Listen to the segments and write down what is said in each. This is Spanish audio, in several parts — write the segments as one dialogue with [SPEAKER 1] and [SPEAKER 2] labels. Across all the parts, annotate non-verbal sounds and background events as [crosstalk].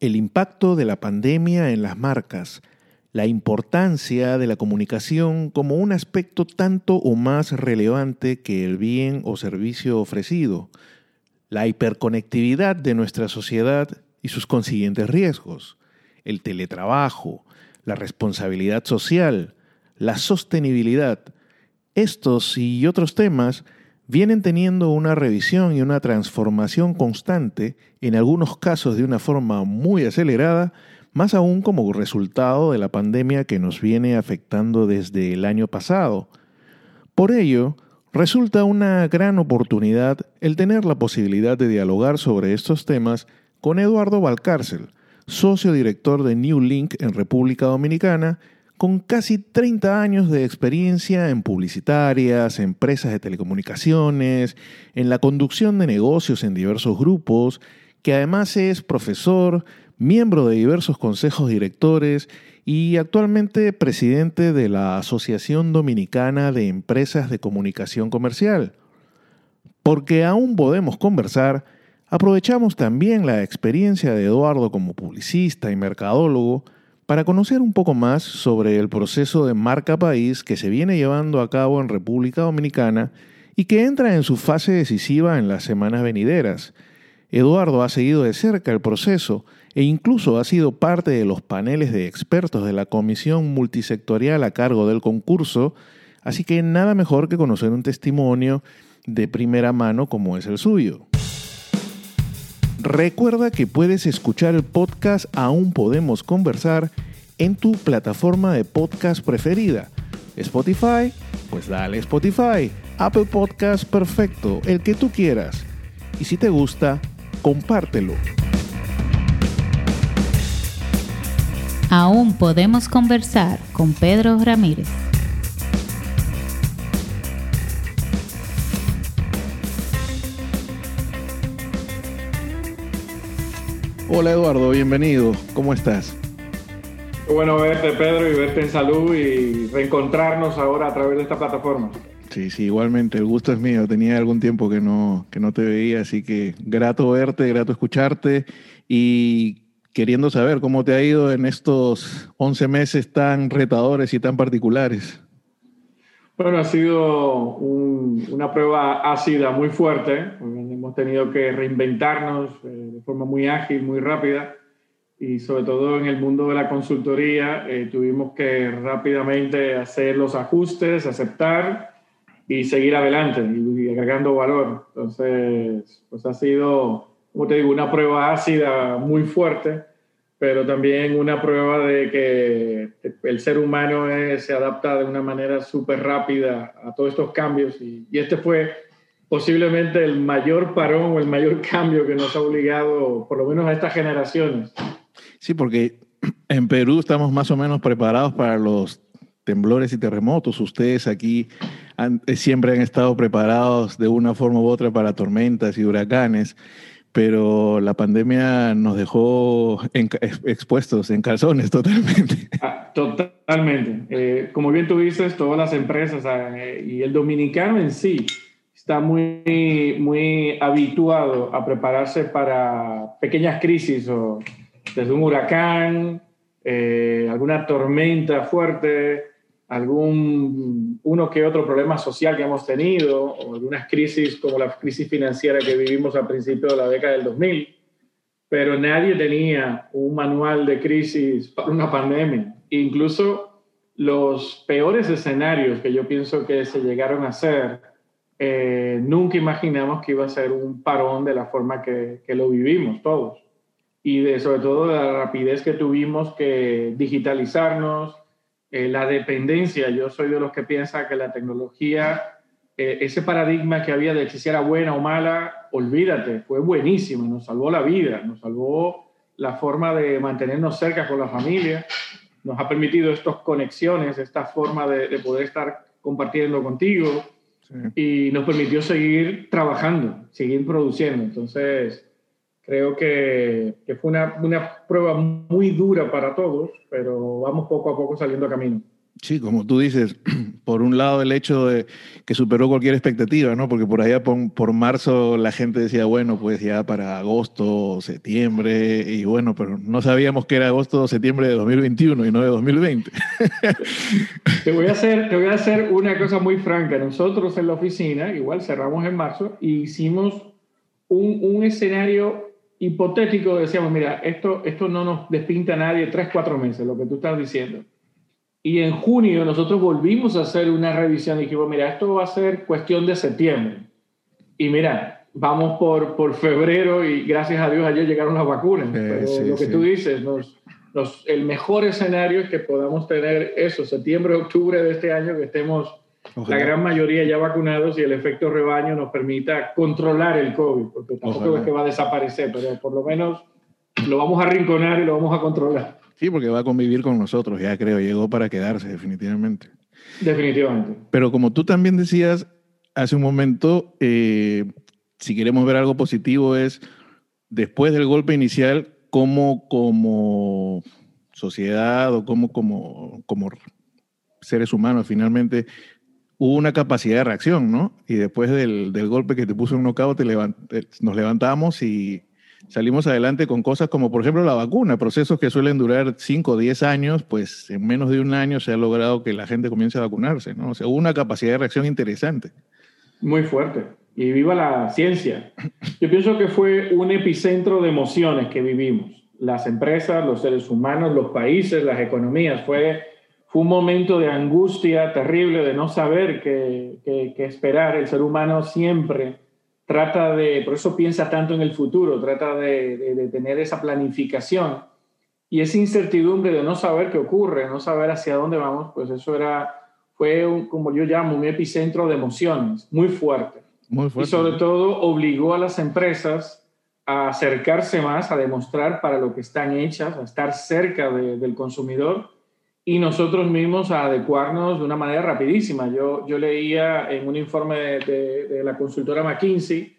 [SPEAKER 1] el impacto de la pandemia en las marcas, la importancia de la comunicación como un aspecto tanto o más relevante que el bien o servicio ofrecido, la hiperconectividad de nuestra sociedad y sus consiguientes riesgos, el teletrabajo, la responsabilidad social, la sostenibilidad. Estos y otros temas vienen teniendo una revisión y una transformación constante, en algunos casos de una forma muy acelerada, más aún como resultado de la pandemia que nos viene afectando desde el año pasado. Por ello, resulta una gran oportunidad el tener la posibilidad de dialogar sobre estos temas con Eduardo Valcárcel, socio director de New Link en República Dominicana, con casi 30 años de experiencia en publicitarias, empresas de telecomunicaciones, en la conducción de negocios en diversos grupos, que además es profesor, miembro de diversos consejos directores y actualmente presidente de la Asociación Dominicana de Empresas de Comunicación Comercial. Porque aún podemos conversar, aprovechamos también la experiencia de Eduardo como publicista y mercadólogo, para conocer un poco más sobre el proceso de marca país que se viene llevando a cabo en República Dominicana y que entra en su fase decisiva en las semanas venideras. Eduardo ha seguido de cerca el proceso e incluso ha sido parte de los paneles de expertos de la comisión multisectorial a cargo del concurso, así que nada mejor que conocer un testimonio de primera mano como es el suyo. Recuerda que puedes escuchar el podcast Aún Podemos Conversar en tu plataforma de podcast preferida. Spotify, pues dale Spotify. Apple Podcast, perfecto, el que tú quieras. Y si te gusta, compártelo.
[SPEAKER 2] Aún podemos conversar con Pedro Ramírez.
[SPEAKER 1] Hola Eduardo, bienvenido. ¿Cómo estás?
[SPEAKER 3] Qué bueno verte Pedro y verte en salud y reencontrarnos ahora a través de esta plataforma.
[SPEAKER 1] Sí, sí, igualmente, el gusto es mío. Tenía algún tiempo que no, que no te veía, así que grato verte, grato escucharte y queriendo saber cómo te ha ido en estos 11 meses tan retadores y tan particulares.
[SPEAKER 3] Bueno, ha sido una prueba ácida muy fuerte. Hemos tenido que reinventarnos eh, de forma muy ágil, muy rápida. Y sobre todo en el mundo de la consultoría eh, tuvimos que rápidamente hacer los ajustes, aceptar y seguir adelante y, agregando valor. Entonces, pues ha sido, como te digo, una prueba ácida muy fuerte pero también una prueba de que el ser humano se adapta de una manera súper rápida a todos estos cambios y, este fue posiblemente el mayor parón o el mayor cambio que nos ha obligado, por lo menos a estas generaciones.
[SPEAKER 1] Sí, porque [clears throat] en Perú estamos más o menos preparados para los temblores y terremotos. Ustedes aquí siempre han estado preparados de una forma u otra para tormentas y huracanes pero la pandemia nos dejó expuestos en calzones [laughs] totalmente.
[SPEAKER 3] Ah, totalmente. Eh, como bien tú dices, todas las empresas ah, eh, y el dominicano en sí está muy, muy habituado a prepararse para pequeñas crisis o desde un huracán, eh, alguna tormenta fuerte, algún uno que otro problema social que hemos tenido o algunas crisis como la crisis financiera que vivimos al principio de la década del 2000, pero nadie tenía un manual de crisis para una pandemia. Incluso los peores escenarios que yo pienso que se llegaron a hacer, eh, nunca imaginamos que iba a ser un parón de la forma que, que lo vivimos todos. Y de, sobre todo de la rapidez que tuvimos que digitalizarnos, eh, la dependencia. Yo soy de los que piensa que la tecnología, eh, ese paradigma que había de si era buena o mala, olvídate, fue buenísimo, nos salvó la vida, nos salvó la forma de mantenernos cerca con la familia, nos ha permitido estas conexiones, esta forma de, poder estar compartiendo contigo y nos permitió seguir trabajando, seguir produciendo. Entonces, Creo que, fue una, una, prueba muy dura para todos, pero vamos poco a poco saliendo a camino.
[SPEAKER 1] Sí, como tú dices, [clears throat] por un lado el hecho de que superó cualquier expectativa, ¿no? Porque por allá por, marzo la gente decía, bueno, pues ya para agosto, septiembre, y bueno, pero no sabíamos que era agosto o septiembre de 2021 y no de 2020. [laughs]
[SPEAKER 3] Te voy, a hacer, te voy a hacer una cosa muy franca. Nosotros en la oficina, igual cerramos en marzo, y hicimos un, un escenario hipotético. Decíamos, mira, esto, esto no nos despinta a nadie tres, cuatro meses, lo que tú estás diciendo y en junio nosotros volvimos a hacer una revisión y dijimos, mira, esto va a ser cuestión de septiembre. Y mira, vamos por, por febrero y gracias a Dios ayer llegaron las vacunas. Pero lo que tú dices, nos, el mejor escenario es que podamos tener eso, septiembre, octubre de este año, que estemos la gran mayoría ya vacunados y el efecto rebaño nos permita controlar el COVID, porque tampoco es que va a desaparecer, pero por lo menos lo vamos a rinconar y lo vamos a controlar.
[SPEAKER 1] Sí, porque va a convivir con nosotros, ya creo, llegó para quedarse definitivamente.
[SPEAKER 3] Definitivamente.
[SPEAKER 1] Pero como tú también decías hace un momento, eh, si queremos ver algo positivo es, después del golpe inicial, cómo como sociedad o cómo como, como seres humanos finalmente hubo una capacidad de reacción, ¿no? Y después del, del golpe que te puso en knockout, te nos levantamos y salimos adelante con cosas como, por ejemplo, la vacuna, procesos que suelen durar 5 o 10 años, pues en menos de un año se ha logrado que la gente comience a vacunarse, ¿no? O sea, hubo una capacidad de reacción interesante.
[SPEAKER 3] Muy fuerte. Y viva la ciencia. Yo pienso que fue un epicentro de emociones que vivimos. Las empresas, los seres humanos, los países, las economías. Fue, fue un momento de angustia terrible, de no saber qué, qué, qué esperar. El ser humano siempre trata de, por eso piensa tanto en el futuro, trata de, tener esa planificación y esa incertidumbre de no saber qué ocurre, no saber hacia dónde vamos, pues eso era, fue un, como yo llamo, un epicentro de emociones muy fuerte. Muy fuerte. Y sobre todo obligó a las empresas a acercarse más, a demostrar para lo que están hechas, a estar cerca del consumidor y nosotros mismos a adecuarnos de una manera rapidísima. Yo, yo leía en un informe de, la consultora McKinsey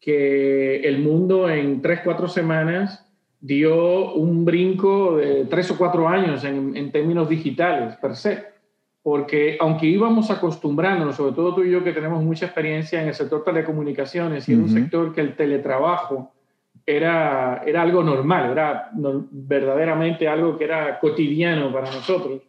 [SPEAKER 3] que el mundo en tres, cuatro semanas dio un brinco de tres o cuatro años en, en términos digitales per se. Porque aunque íbamos acostumbrándonos, sobre todo tú y yo que tenemos mucha experiencia en el sector telecomunicaciones y en un sector que el teletrabajo era, era algo normal, era verdaderamente algo que era cotidiano para nosotros.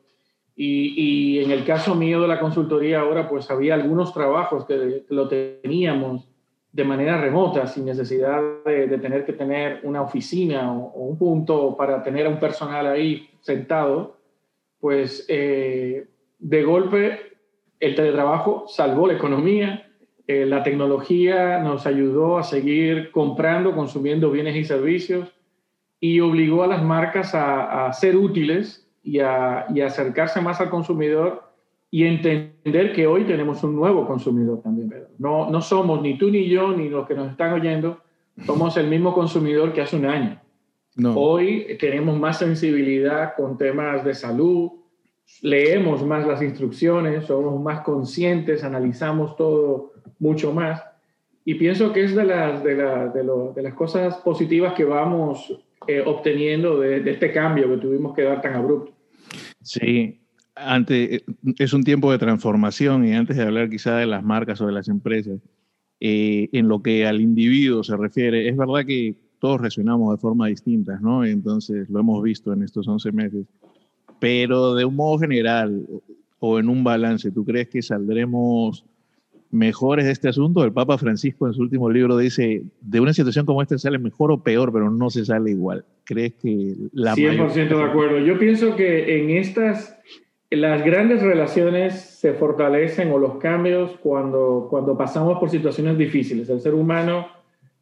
[SPEAKER 3] Y, y, en el caso mío de la consultoría ahora, pues había algunos trabajos que, lo teníamos de manera remota, sin necesidad de, tener que tener una oficina o, un punto para tener a un personal ahí sentado, pues eh, de golpe el teletrabajo salvó la economía, eh, la tecnología nos ayudó a seguir comprando, consumiendo bienes y servicios y obligó a las marcas a, ser útiles y a, acercarse más al consumidor y entender que hoy tenemos un nuevo consumidor también. No, no somos ni tú ni yo ni los que nos están oyendo, somos el mismo consumidor que hace un año. Hoy tenemos más sensibilidad con temas de salud, leemos más las instrucciones, somos más conscientes, analizamos todo mucho más. Y pienso que es de las, de, de, las cosas positivas que vamos eh, obteniendo de, este cambio que tuvimos que dar tan abrupto.
[SPEAKER 1] Sí, antes, es un tiempo de transformación y antes de hablar quizá de las marcas o de las empresas, eh, en lo que al individuo se refiere, es verdad que todos reaccionamos de forma distinta, ¿no? Entonces lo hemos visto en estos 11 meses. Pero de un modo general o en un balance, ¿tú crees que saldremos mejores de este asunto. El Papa Francisco en su último libro dice, de una situación como esta sale mejor o peor, pero no se sale igual. ¿Crees que la...
[SPEAKER 3] 100% de acuerdo. Yo pienso que en estas, las grandes relaciones se fortalecen o los cambios cuando, cuando pasamos por situaciones difíciles. El ser humano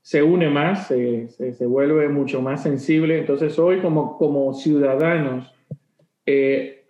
[SPEAKER 3] se une más, se, se, vuelve mucho más sensible. Entonces hoy como, como ciudadanos, eh,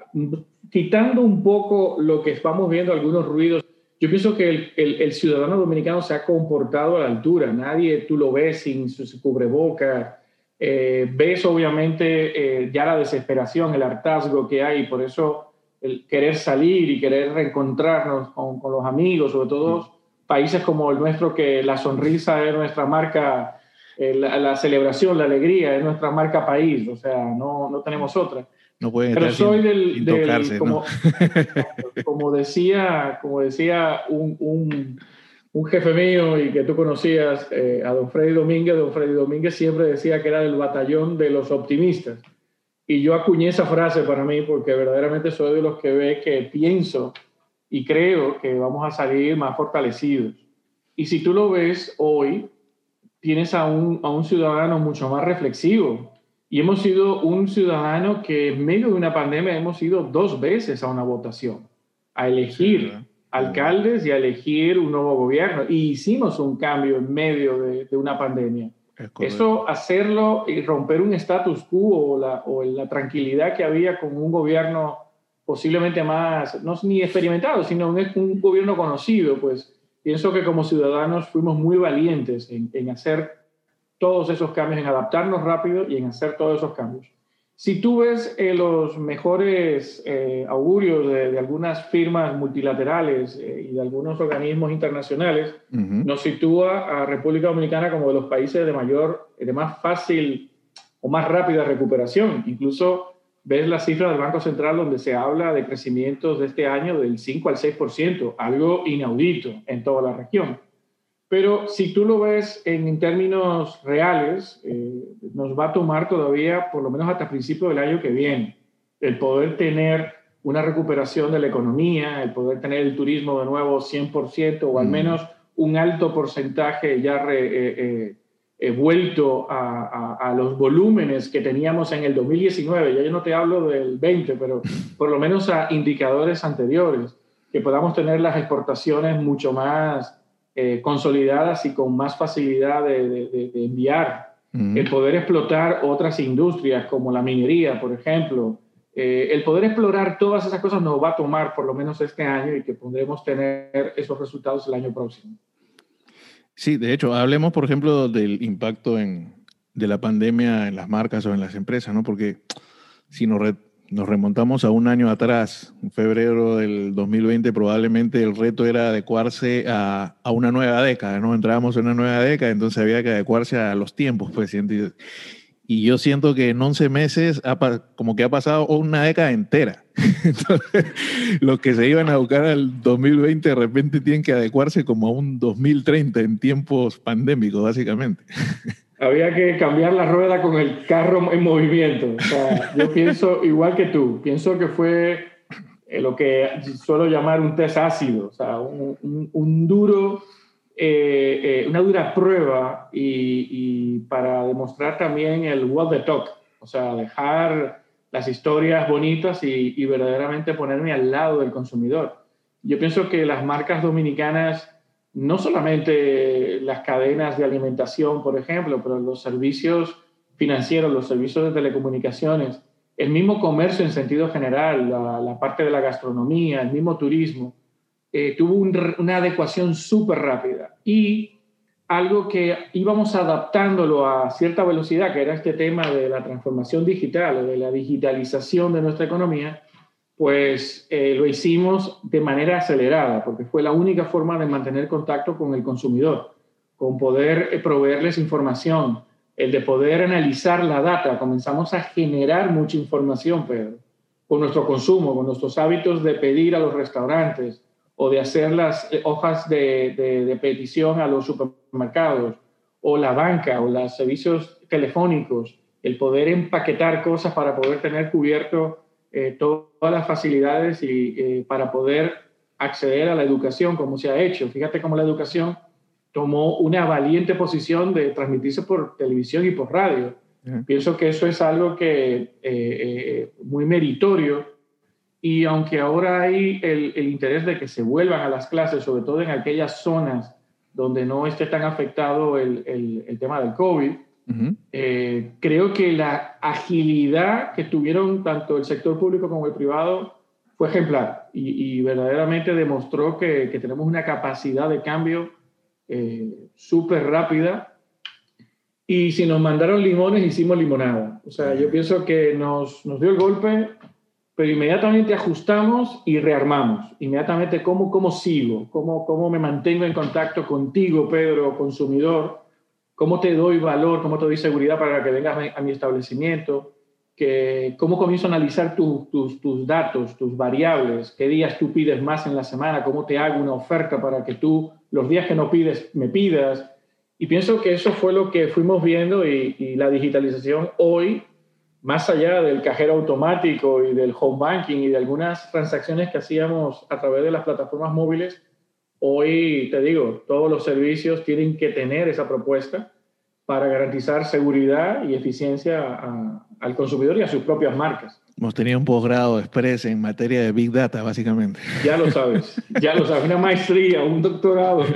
[SPEAKER 3] quitando un poco lo que estamos viendo, algunos ruidos yo pienso que el, ciudadano dominicano se ha comportado a la altura. Nadie tú lo ves sin su, cubreboca. Eh, ves obviamente eh, ya la desesperación, el hartazgo que hay. Por eso el querer salir y querer reencontrarnos con, los amigos, sobre todo países como el nuestro, que la sonrisa es nuestra marca la, celebración, la alegría, es nuestra marca país, o sea, no, no tenemos otra.
[SPEAKER 1] No pueden
[SPEAKER 3] Pero soy del, como, [laughs] como, decía, como decía un, un, un, jefe mío y que tú conocías, eh, a don Freddy Domínguez, don Freddy Domínguez siempre decía que era del batallón de los optimistas. Y yo acuñé esa frase para mí porque verdaderamente soy de los que ve que pienso y creo que vamos a salir más fortalecidos. Y si tú lo ves hoy, tienes a un, a un ciudadano mucho más reflexivo, y hemos sido un ciudadano que en medio de una pandemia hemos ido dos veces a una votación, a elegir alcaldes y a elegir un nuevo gobierno. Y hicimos un cambio en medio de, una pandemia. Eso, hacerlo y romper un status quo o la, o la tranquilidad que había con un gobierno posiblemente más, no ni experimentado, sino un, un gobierno conocido, pues pienso que como ciudadanos fuimos muy valientes en, en hacer todos esos cambios, en adaptarnos rápido y en hacer todos esos cambios. Si tú ves eh, los mejores eh, augurios de, algunas firmas multilaterales eh, y de algunos organismos internacionales, nos sitúa a República Dominicana como de los países de mayor, de más fácil o más rápida recuperación. Incluso ves la cifra del Banco Central donde se habla de crecimientos de este año del 5 al 6%, algo inaudito en toda la región. Pero si tú lo ves en, términos reales, eh, nos va a tomar todavía, por lo menos hasta principio del año que viene, el poder tener una recuperación de la economía, el poder tener el turismo de nuevo 100% o al mm. menos un alto porcentaje ya eh, eh, vuelto a, a, los volúmenes que teníamos en el 2019. Ya yo no te hablo del 20, pero [laughs] por lo menos a indicadores anteriores, que podamos tener las exportaciones mucho más eh, consolidadas y con más facilidad de, enviar. El poder explotar otras industrias como la minería, por ejemplo. Eh, el poder explorar todas esas cosas nos va a tomar por lo menos este año y que podremos tener esos resultados el año próximo.
[SPEAKER 1] Sí, de hecho, hablemos, por ejemplo, del impacto en, de la pandemia en las marcas o en las empresas, ¿no? Porque si nos, nos remontamos a un año atrás, en febrero del 2020, probablemente el reto era adecuarse a, a una nueva década, ¿no? Entrábamos en una nueva década, entonces había que adecuarse a los tiempos, pues. Y yo siento que en 11 meses como que ha pasado una década entera. [laughs] Entonces, los que se iban a buscar al 2020 de repente tienen que adecuarse como a un 2030 en tiempos pandémicos, básicamente [laughs]
[SPEAKER 3] había que cambiar la rueda con el carro en movimiento. O sea, yo pienso igual que tú, pienso que fue eh, lo que suelo llamar un test ácido, o sea, un, duro, eh, eh, una dura prueba y, para demostrar también el what the talk, o sea, dejar las historias bonitas y, y verdaderamente ponerme al lado del consumidor. Yo pienso que las marcas dominicanas no solamente las cadenas de alimentación, por ejemplo, pero los servicios financieros, los servicios de telecomunicaciones, el mismo comercio en sentido general, la, parte de la gastronomía, el mismo turismo, eh, tuvo una adecuación súper rápida. Y algo que íbamos adaptándolo a cierta velocidad, que era este tema de la transformación digital o de la digitalización de nuestra economía, pues eh, lo hicimos de manera acelerada, porque fue la única forma de mantener contacto con el consumidor, con poder eh, proveerles información, el de poder analizar la data. Comenzamos a generar mucha información, Pedro, con nuestro consumo, con nuestros hábitos de pedir a los restaurantes o de hacer las eh, hojas de, de petición a los supermercados, o la banca, o los servicios telefónicos, el poder empaquetar cosas para poder tener cubierto eh, todas las facilidades y, eh, para poder acceder a la educación como se ha hecho. Fíjate cómo la educación tomó una valiente posición de transmitirse por televisión y por radio. Pienso que eso es algo que eh, muy meritorio y aunque ahora hay el, el, interés de que se vuelvan a las clases, sobre todo en aquellas zonas donde no esté tan afectado el, el, el tema del COVID, eh, creo que la agilidad que tuvieron tanto el sector público como el privado fue ejemplar y, verdaderamente demostró que, tenemos una capacidad de cambio eh, súper rápida. Y si nos mandaron limones, hicimos limonada. O sea, yo pienso que nos, nos dio el golpe, pero inmediatamente ajustamos y rearmamos. Inmediatamente, ¿cómo, cómo sigo? ¿Cómo, ¿Cómo me mantengo en contacto contigo, Pedro, consumidor? Cómo te doy valor, cómo te doy seguridad para que vengas a mi establecimiento, que, cómo comienzo a analizar tus, tus datos, tus variables, qué días tú pides más en la semana, cómo te hago una oferta para que tú los días que no pides me pidas. Y pienso que eso fue lo que fuimos viendo y la digitalización hoy, más allá del cajero automático y del home banking y de algunas transacciones que hacíamos a través de las plataformas móviles, hoy te digo, todos los servicios tienen que tener esa propuesta para garantizar seguridad y eficiencia al consumidor y a sus propias marcas.
[SPEAKER 1] Hemos tenido un posgrado express en materia de Big Data, básicamente.
[SPEAKER 3] Ya lo sabes, ya lo sabes, una maestría, un doctorado. [laughs]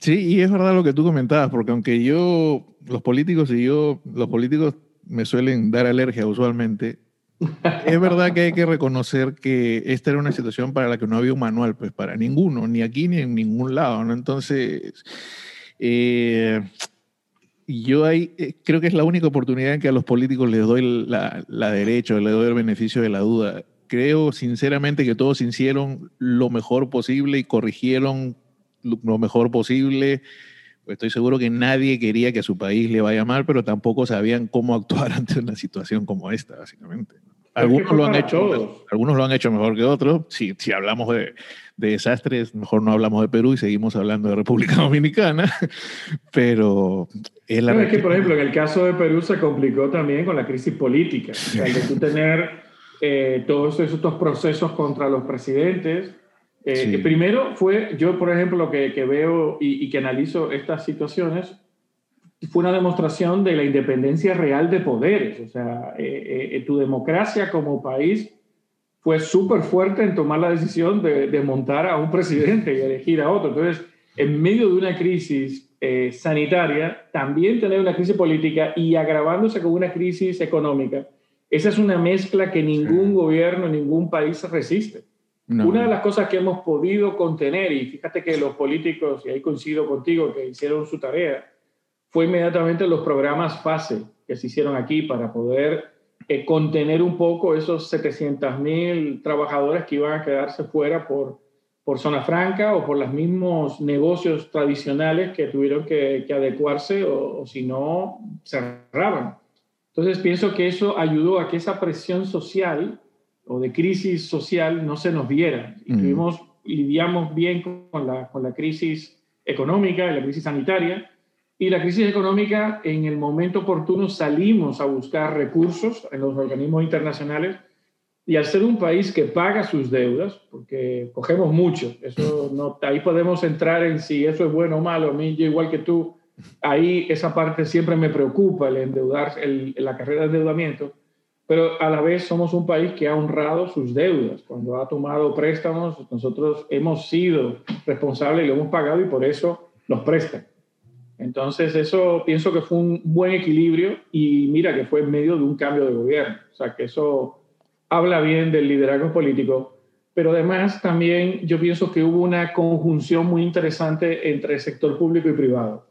[SPEAKER 1] Sí, y es verdad lo que tú comentabas, porque aunque yo, los políticos y yo, los políticos me suelen dar alergia usualmente, es verdad que hay que reconocer que esta era una situación para la que no había un manual, pues para ninguno, ni aquí ni en ningún lado, ¿no? Entonces, eh, yo ahí eh, creo que es la única oportunidad en que a los políticos les doy la, la derecha, les doy el beneficio de la duda. Creo sinceramente que todos hicieron lo mejor posible y corrigieron lo mejor posible. Estoy seguro que nadie quería que a su país le vaya mal, pero tampoco sabían cómo actuar [laughs] ante una situación como esta, básicamente. Algunos lo han hecho, algunos lo han hecho mejor que otros. Si, si hablamos de, de desastres, mejor no hablamos de Perú y seguimos hablando de República [laughs] Dominicana, pero
[SPEAKER 3] es la... es que, por ejemplo, en el caso de Perú se complicó también con la crisis política, o de tú tener eh, todos estos procesos contra los presidentes. Eh, primero fue, yo por ejemplo, lo que, que veo y, y, que analizo estas situaciones, fue una demostración de la independencia real de poderes. O sea, eh, tu democracia como país fue súper fuerte en tomar la decisión de, de, montar a un presidente y elegir a otro. Entonces, en medio de una crisis eh, sanitaria, también tener una crisis política y agravándose con una crisis económica, esa es una mezcla que ningún sí. gobierno, ningún país resiste. No. Una de las cosas que hemos podido contener, y fíjate que los políticos, y ahí coincido contigo, que hicieron su tarea, fue inmediatamente los programas FASE que se hicieron aquí para poder eh, contener un poco esos 700 mil trabajadores que iban a quedarse fuera por, por zona franca o por los mismos negocios tradicionales que tuvieron que, que adecuarse o, o, si no, cerraban. Entonces pienso que eso ayudó a que esa presión social o de crisis social no se nos viera. Y mm. tuvimos, lidiamos bien con la, con la crisis económica y la crisis sanitaria, y la crisis económica, en el momento oportuno salimos a buscar recursos en los organismos internacionales y al ser un país que paga sus deudas, porque cogemos mucho, eso no, ahí podemos entrar en si eso es bueno o malo, a mí yo igual que tú, ahí esa parte siempre me preocupa, el endeudar, el, la carrera de endeudamiento, pero a la vez somos un país que ha honrado sus deudas. Cuando ha tomado préstamos, nosotros hemos sido responsables y lo hemos pagado y por eso nos prestan. Entonces, eso pienso que fue un buen equilibrio y mira que fue en medio de un cambio de gobierno. O sea, que eso habla bien del liderazgo político, pero además también yo pienso que hubo una conjunción muy interesante entre el sector público y privado.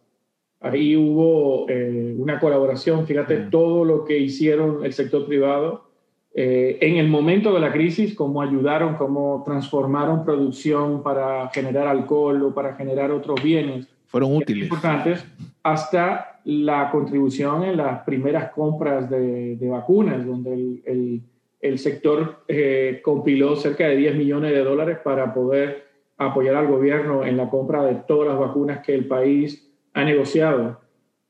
[SPEAKER 3] Ahí hubo eh, una colaboración, fíjate mm. todo lo que hicieron el sector privado eh, en el momento de la crisis, cómo ayudaron, cómo transformaron producción para generar alcohol o para generar otros bienes
[SPEAKER 1] fueron útiles.
[SPEAKER 3] Importantes, hasta la contribución en las primeras compras de, de vacunas, donde el, el, el sector eh, compiló cerca de 10 millones de dólares para poder apoyar al gobierno en la compra de todas las vacunas que el país ha negociado.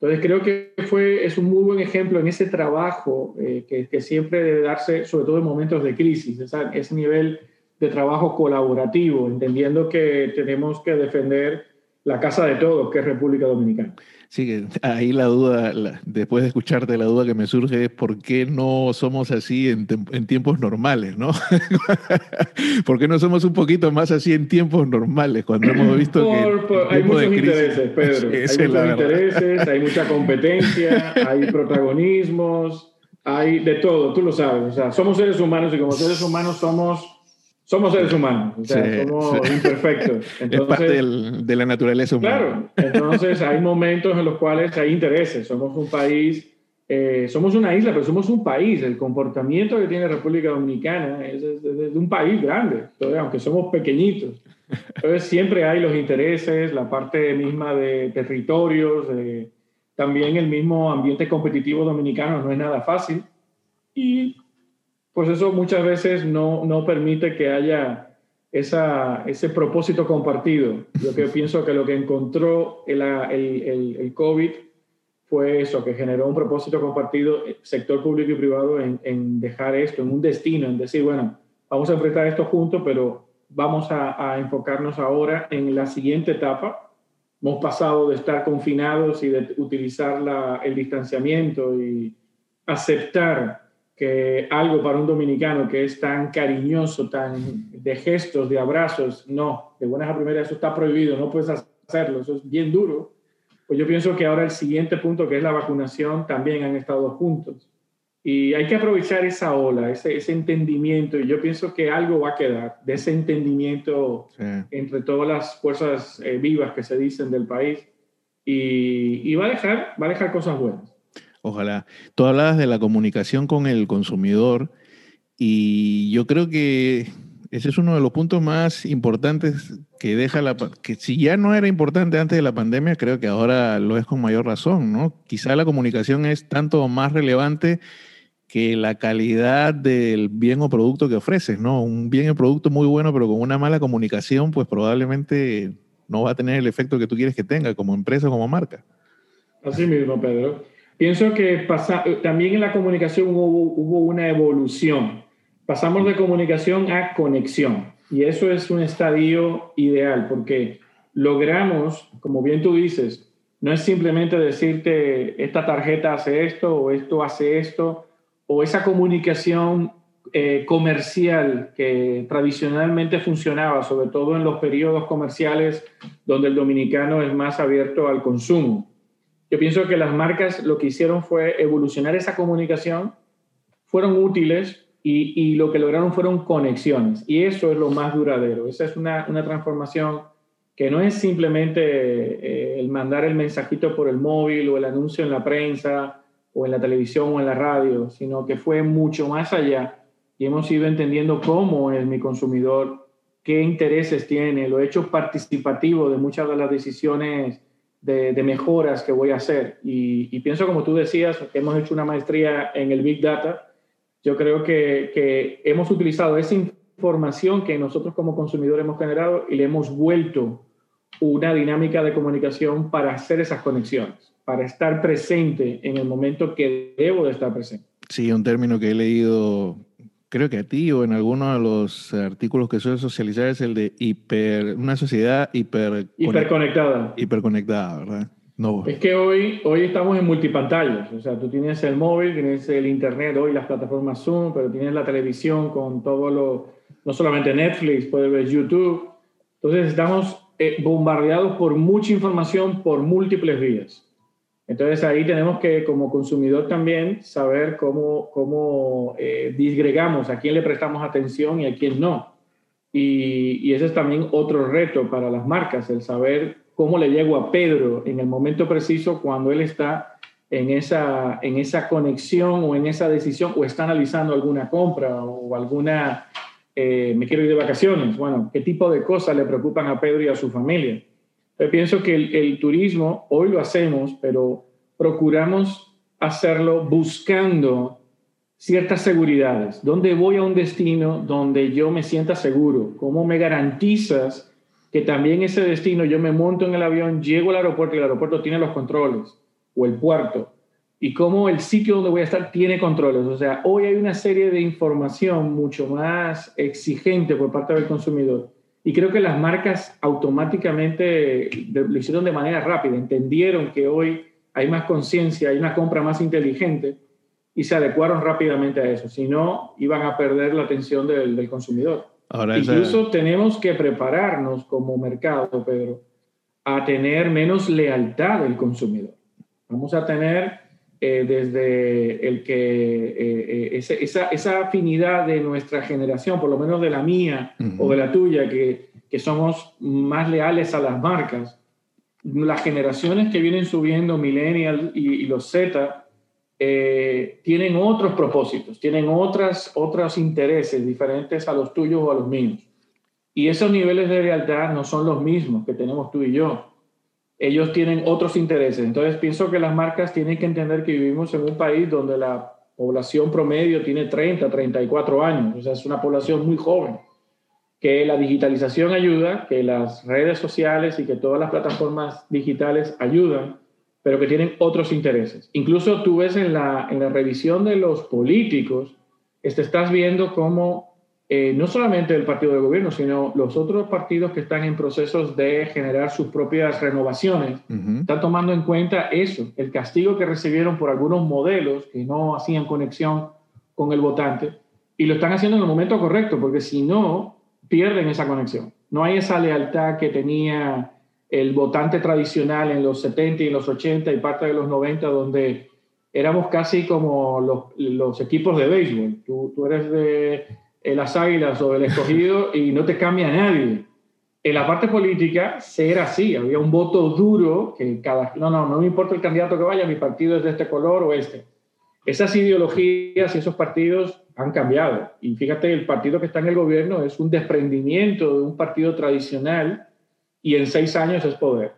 [SPEAKER 3] Entonces creo que fue, es un muy buen ejemplo en ese trabajo eh, que, que, siempre debe darse, sobre todo en momentos de crisis, esa, ese nivel de trabajo colaborativo, entendiendo que tenemos que defender la casa de todos, que es República Dominicana.
[SPEAKER 1] Sí, ahí la duda, la, después de escucharte, la duda que me surge es por qué no somos así en, en tiempos normales, ¿no? [laughs] ¿Por qué no somos un poquito más así en tiempos normales cuando hemos [clears throat] visto por, que...
[SPEAKER 3] Por, hay muchos intereses, [laughs] Pedro. hay muchos intereses, hay mucha competencia, hay [laughs] protagonismos, hay de todo, tú lo sabes. O sea, somos seres humanos y como seres humanos somos somos seres humanos, o sea, sí, somos sí. imperfectos.
[SPEAKER 1] Entonces, [laughs] es parte del, de la naturaleza humana.
[SPEAKER 3] Claro, entonces hay momentos en los cuales hay intereses. Somos un país, eh, somos una isla, pero somos un país. El comportamiento que tiene República Dominicana es, es, es de un país grande, entonces, aunque somos pequeñitos. Entonces siempre hay los intereses, la parte misma de territorios, de, también el mismo ambiente competitivo dominicano no es nada fácil y pues eso muchas veces no, no permite que haya esa, ese propósito compartido. Yo que [laughs] pienso que lo que encontró el, el, el, COVID fue eso, que generó un propósito compartido, eh, sector público y privado, en, en, dejar esto, en un destino, en decir, bueno, vamos a enfrentar esto juntos, pero vamos a, a enfocarnos ahora en la siguiente etapa. Hemos pasado de estar confinados y de utilizar la, el distanciamiento y aceptar que algo para un dominicano que es tan cariñoso, tan de gestos, de abrazos, no, de buenas a primeras eso está prohibido, no puedes hacerlo, eso es bien duro. Pues yo pienso que ahora el siguiente punto, que es la vacunación, también han estado juntos. Y hay que aprovechar esa ola, ese, ese entendimiento, y yo pienso que algo va a quedar de ese entendimiento entre todas las fuerzas eh, vivas que se dicen del país, y, y va, a dejar, va a dejar cosas buenas.
[SPEAKER 1] Ojalá. Tú hablabas de la comunicación con el consumidor y yo creo que ese es uno de los puntos más importantes que deja la que si ya no era importante antes de la pandemia, creo que ahora lo es con mayor razón, ¿no? Quizá la comunicación es tanto más relevante que la calidad del bien o producto que ofreces, ¿no? Un bien o producto muy bueno, pero con una mala comunicación, pues probablemente no va a tener el efecto que tú quieres que tenga como empresa como marca.
[SPEAKER 3] Así mismo, Pedro. Pienso que pasa, también en la comunicación hubo, hubo una evolución. Pasamos de comunicación a conexión y eso es un estadio ideal porque logramos, como bien tú dices, no es simplemente decirte esta tarjeta hace esto o esto hace esto o esa comunicación eh, comercial que tradicionalmente funcionaba, sobre todo en los periodos comerciales donde el dominicano es más abierto al consumo. Yo pienso que las marcas lo que hicieron fue evolucionar esa comunicación, fueron útiles y, lo que lograron fueron conexiones. Y eso es lo más duradero. Esa es una, transformación que no es simplemente eh, el mandar el mensajito por el móvil o el anuncio en la prensa o en la televisión o en la radio, sino que fue mucho más allá y hemos ido entendiendo cómo es mi consumidor, qué intereses tiene, lo he hecho participativo de muchas de las decisiones de, mejoras que voy a hacer. Y, pienso, como tú decías, hemos hecho una maestría en el Big Data. Yo creo que, que hemos utilizado esa información que nosotros como consumidores hemos generado y le hemos vuelto una dinámica de comunicación para hacer esas conexiones, para estar presente en el momento que debo de estar presente.
[SPEAKER 1] Sí, un término que he leído creo que a ti o en alguno de los artículos que suele socializar es el de hiper, una sociedad hiper
[SPEAKER 3] hiperconectada.
[SPEAKER 1] Hiperconectada, ¿verdad?
[SPEAKER 3] No. Es que hoy, hoy estamos en multipantallas, o sea, tú tienes el móvil, tienes el internet, hoy las plataformas Zoom, pero tienes la televisión con todo lo, no solamente Netflix, puedes ver YouTube. Entonces estamos eh, bombardeados por mucha información por múltiples vías. Entonces ahí tenemos que como consumidor también saber cómo, cómo eh, disgregamos a quién le prestamos atención y a quién no. Y, ese es también otro reto para las marcas, el saber cómo le llego a Pedro en el momento preciso cuando él está en esa, en esa conexión o en esa decisión o está analizando alguna compra o alguna, eh, me quiero ir de vacaciones. Bueno, ¿qué tipo de cosas le preocupan a Pedro y a su familia? Yo pienso que el, turismo, hoy lo hacemos, pero procuramos hacerlo buscando ciertas seguridades. ¿Dónde voy a un destino donde yo me sienta seguro? ¿Cómo me garantizas que también ese destino yo me monto en el avión, llego al aeropuerto y el aeropuerto tiene los controles o el puerto? Y cómo el sitio donde voy a estar tiene controles. O sea, hoy hay una serie de información mucho más exigente por parte del consumidor y creo que las marcas automáticamente lo hicieron de manera rápida, entendieron que hoy hay más conciencia, hay una compra más inteligente y se adecuaron rápidamente a eso. Si no, iban a perder la atención del, consumidor. Ahora Incluso tenemos que prepararnos como mercado, Pedro, a tener menos lealtad del consumidor. Vamos a tener eh, desde el que eh, eh, esa, esa, afinidad de nuestra generación, por lo menos de la mía o de la tuya, que, que, somos más leales a las marcas, las generaciones que vienen subiendo, millennial y, los Z, tienen otros propósitos, tienen otras, otros intereses diferentes a los tuyos o a los míos. Y esos niveles de lealtad no son los mismos que tenemos tú y yo. Ellos tienen otros intereses. Entonces pienso que las marcas tienen que entender que vivimos en un país donde la población promedio tiene 30, 34 años, o sea, es una población muy joven, que la digitalización ayuda, que las redes sociales y que todas las plataformas digitales ayudan, pero que tienen otros intereses. Incluso tú ves en la, en la revisión de los políticos, este, estás viendo cómo eh, no solamente el partido de gobierno, sino los otros partidos que están en procesos de generar sus propias renovaciones, están tomando en cuenta eso, el castigo que recibieron por algunos modelos que no hacían conexión con el votante, y lo están haciendo en el momento correcto, porque si no, pierden esa conexión. No hay esa lealtad que tenía el votante tradicional en los 70 y los 80 y parte de los 90, donde éramos casi como los, los equipos de béisbol. Tú, tú eres de las águilas o el escogido y no te cambia nadie. En la parte política, ser así, había un voto duro que cada, no, no, no me importa el candidato que vaya, mi partido es de este color o este. Esas ideologías y esos partidos han cambiado. Y fíjate, el partido que está en el gobierno es un desprendimiento de un partido tradicional y en seis años es poder.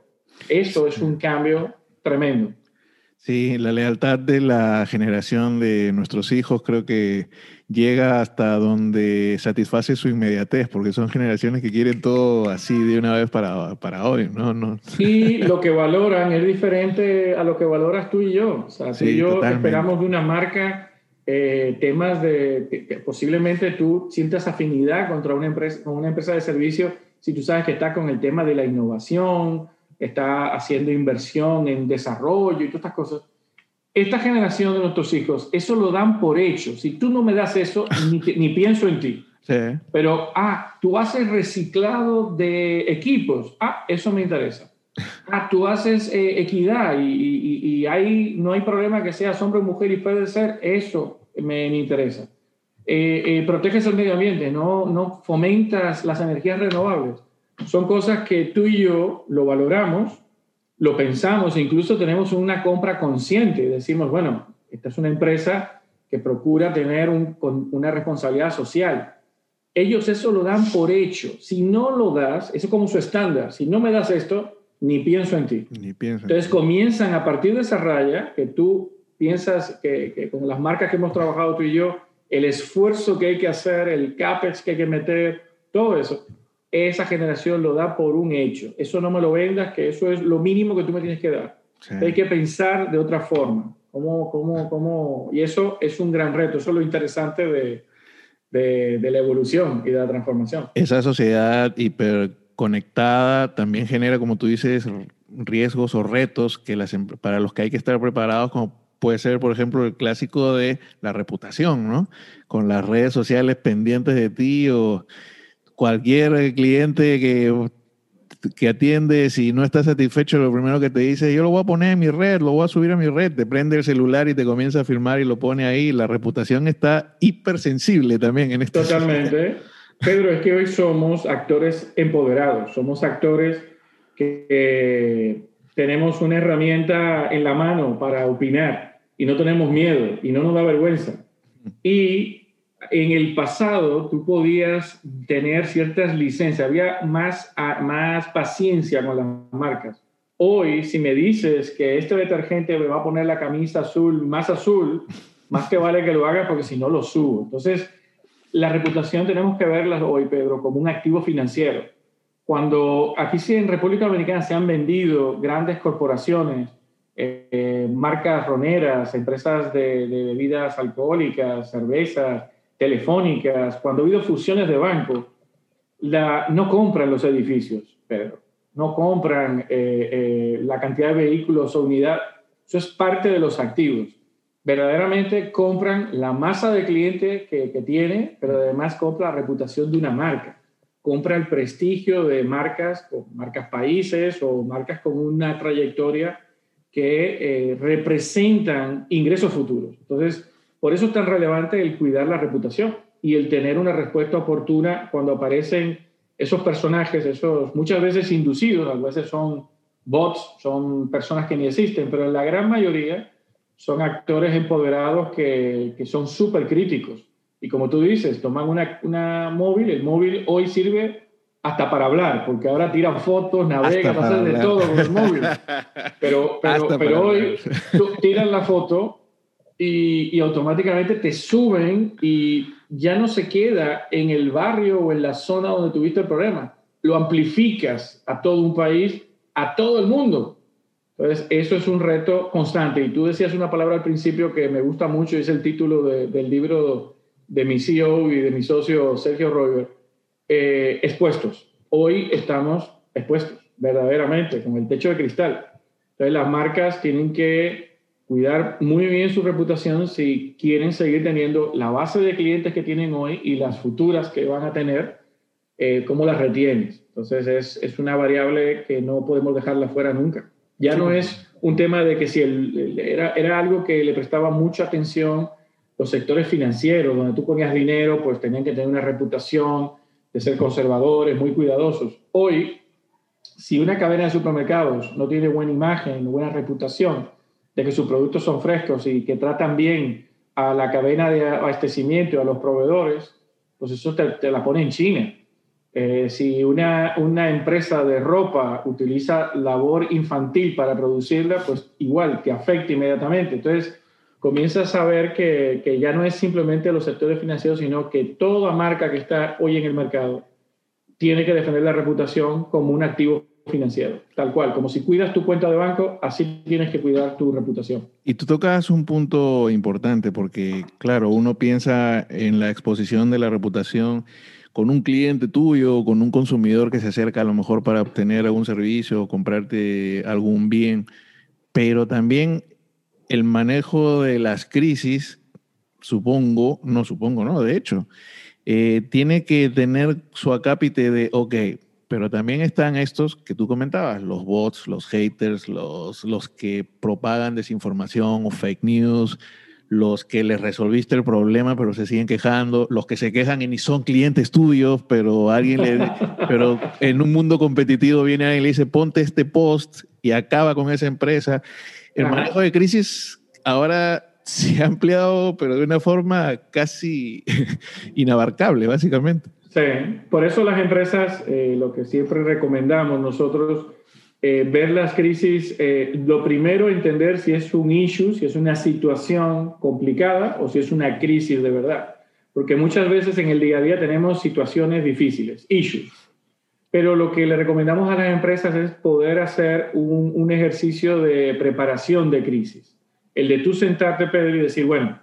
[SPEAKER 3] Eso es un cambio tremendo.
[SPEAKER 1] Sí, la lealtad de la generación de nuestros hijos creo que llega hasta donde satisface su inmediatez, porque son generaciones que quieren todo así de una vez para, para hoy, ¿no? no.
[SPEAKER 3] Sí, lo que valoran es diferente a lo que valoras tú y yo. O sea, tú y yo esperamos de una marca eh, temas de que posiblemente tú sientas afinidad contra una empresa, con una empresa de servicio si tú sabes que está con el tema de la innovación, está haciendo inversión en desarrollo y todas estas cosas esta generación de nuestros hijos, eso lo dan por hecho. Si tú no me das eso, [laughs] ni, pienso en ti. Pero, ah, tú haces reciclado de equipos. Ah, eso me interesa. Ah, tú haces eh, equidad y, y, no hay problema que seas hombre o mujer y puede ser. Eso me, interesa. Eh, eh, proteges el medio ambiente, no, no fomentas las energías renovables. Son cosas que tú y yo lo valoramos lo pensamos, incluso tenemos una compra consciente. Decimos, bueno, esta es una empresa que procura tener una responsabilidad social. Ellos eso lo dan por hecho. Si no lo das, eso es como su estándar. Si no me das esto, ni pienso en ti.
[SPEAKER 1] Ni pienso
[SPEAKER 3] Entonces comienzan a partir de esa raya que tú piensas que, que, con las marcas que hemos trabajado tú y yo, el esfuerzo que hay que hacer, el CAPEX que hay que meter, todo eso, esa generación lo da por un hecho. Eso no me lo vendas, que eso es lo mínimo que tú me tienes que dar. Hay que pensar de otra forma. ¿Cómo, cómo, cómo? Y eso es un gran reto, eso es lo interesante de, de, de la evolución y de la transformación.
[SPEAKER 1] Esa sociedad hiperconectada también genera, como tú dices, riesgos o retos que las, em, para los que hay que estar preparados, como puede ser, por ejemplo, el clásico de la reputación, ¿no? Con las redes sociales pendientes de ti o cualquier cliente que, que atiende, si no está satisfecho, lo primero que te dice, yo lo voy a poner en mi red, lo voy a subir a mi red, te prende el celular y te comienza a filmar y lo pone ahí. La reputación está hipersensible también en esto.
[SPEAKER 3] Totalmente. Pedro, es que hoy somos actores empoderados, somos actores que tenemos una herramienta en la mano para opinar y no tenemos miedo y no nos da vergüenza. Y en el pasado tú podías tener ciertas licencias, había más, más paciencia con las marcas. Hoy, si me dices que este detergente me va a poner la camisa azul, más azul, más que vale que lo haga porque si no lo subo. Entonces, la reputación tenemos que verla hoy, Pedro, como un activo financiero. Cuando aquí sí en República Dominicana se han vendido grandes corporaciones, eh, marcas roneras, empresas de, de bebidas alcohólicas, cervezas, telefónicas, cuando ha habido fusiones de bancos, no compran los edificios, Pedro, no compran eh, eh, la cantidad de vehículos o unidad, eso es parte de los activos. Verdaderamente compran la masa de cliente que, que tiene, pero además compra la reputación de una marca, compra el prestigio de marcas, marcas países o marcas con una trayectoria que eh, representan ingresos futuros. Entonces, por eso es tan relevante el cuidar la reputación y el tener una respuesta oportuna cuando aparecen esos personajes, esos muchas veces inducidos, a veces son bots, son personas que ni existen, pero en la gran mayoría son actores empoderados que, que son súper críticos. Y como tú dices, toman una, una móvil, el móvil hoy sirve hasta para hablar, porque ahora tiran fotos, navegan, hacen de todo con el móvil. [laughs] Pero, pero, pero hoy tú tiran la foto y, automáticamente te suben y ya no se queda en el barrio o en la zona donde tuviste el problema. Lo amplificas a todo un país, a todo el mundo. Entonces, eso es un reto constante. Y tú decías una palabra al principio que me gusta mucho, es el título del libro de mi CEO y de mi socio Sergio Roger, eh, expuestos. Hoy estamos expuestos, verdaderamente, con el techo de cristal. Entonces, las marcas tienen que cuidar muy bien su reputación si quieren seguir teniendo la base de clientes que tienen hoy y las futuras que van a tener, eh, cómo las retienes. Entonces, es, es una variable que no podemos dejarla fuera nunca. Ya no es un tema de que si el, era, era algo que le prestaba mucha atención los sectores financieros, donde tú ponías dinero, pues tenían que tener una reputación de ser conservadores, muy cuidadosos. Hoy, si una cadena de supermercados no tiene buena imagen, buena reputación, de que sus productos son frescos y que tratan bien a la cadena de abastecimiento, a los proveedores, pues eso te, te la pone en China. Eh, si una, una, empresa de ropa utiliza labor infantil para producirla, pues igual que afecta inmediatamente. Entonces, comienzas a ver que, que, ya no es simplemente los sectores financieros, sino que toda marca que está hoy en el mercado tiene que defender la reputación como un activo financiero, tal cual, como si cuidas tu cuenta de banco, así tienes que cuidar tu reputación.
[SPEAKER 1] Y tú tocas un punto importante porque, claro, uno piensa en la exposición de la reputación con un cliente tuyo, con un consumidor que se acerca a lo mejor para obtener algún servicio o comprarte algún bien, pero también el manejo de las crisis, supongo, no supongo, no, de hecho, eh, tiene que tener su acápite de, ok, pero también están estos que tú comentabas, los bots, los haters, los, los que propagan desinformación o fake news, los que les resolviste el problema pero se siguen quejando, los que se quejan y ni son clientes tuyos, pero alguien le, [laughs] pero en un mundo competitivo viene alguien y le dice, ponte este post y acaba con esa empresa. El manejo de crisis ahora se ha ampliado, pero de una forma casi [laughs] inabarcable, básicamente.
[SPEAKER 3] Sí, por eso las empresas, eh, lo que siempre recomendamos nosotros, eh, ver las crisis, eh, lo primero entender si es un issue, si es una situación complicada o si es una crisis de verdad. Porque muchas veces en el día a día tenemos situaciones difíciles, issues. Pero lo que le recomendamos a las empresas es poder hacer un, un ejercicio de preparación de crisis. El de tú sentarte, Pedro, y decir, bueno,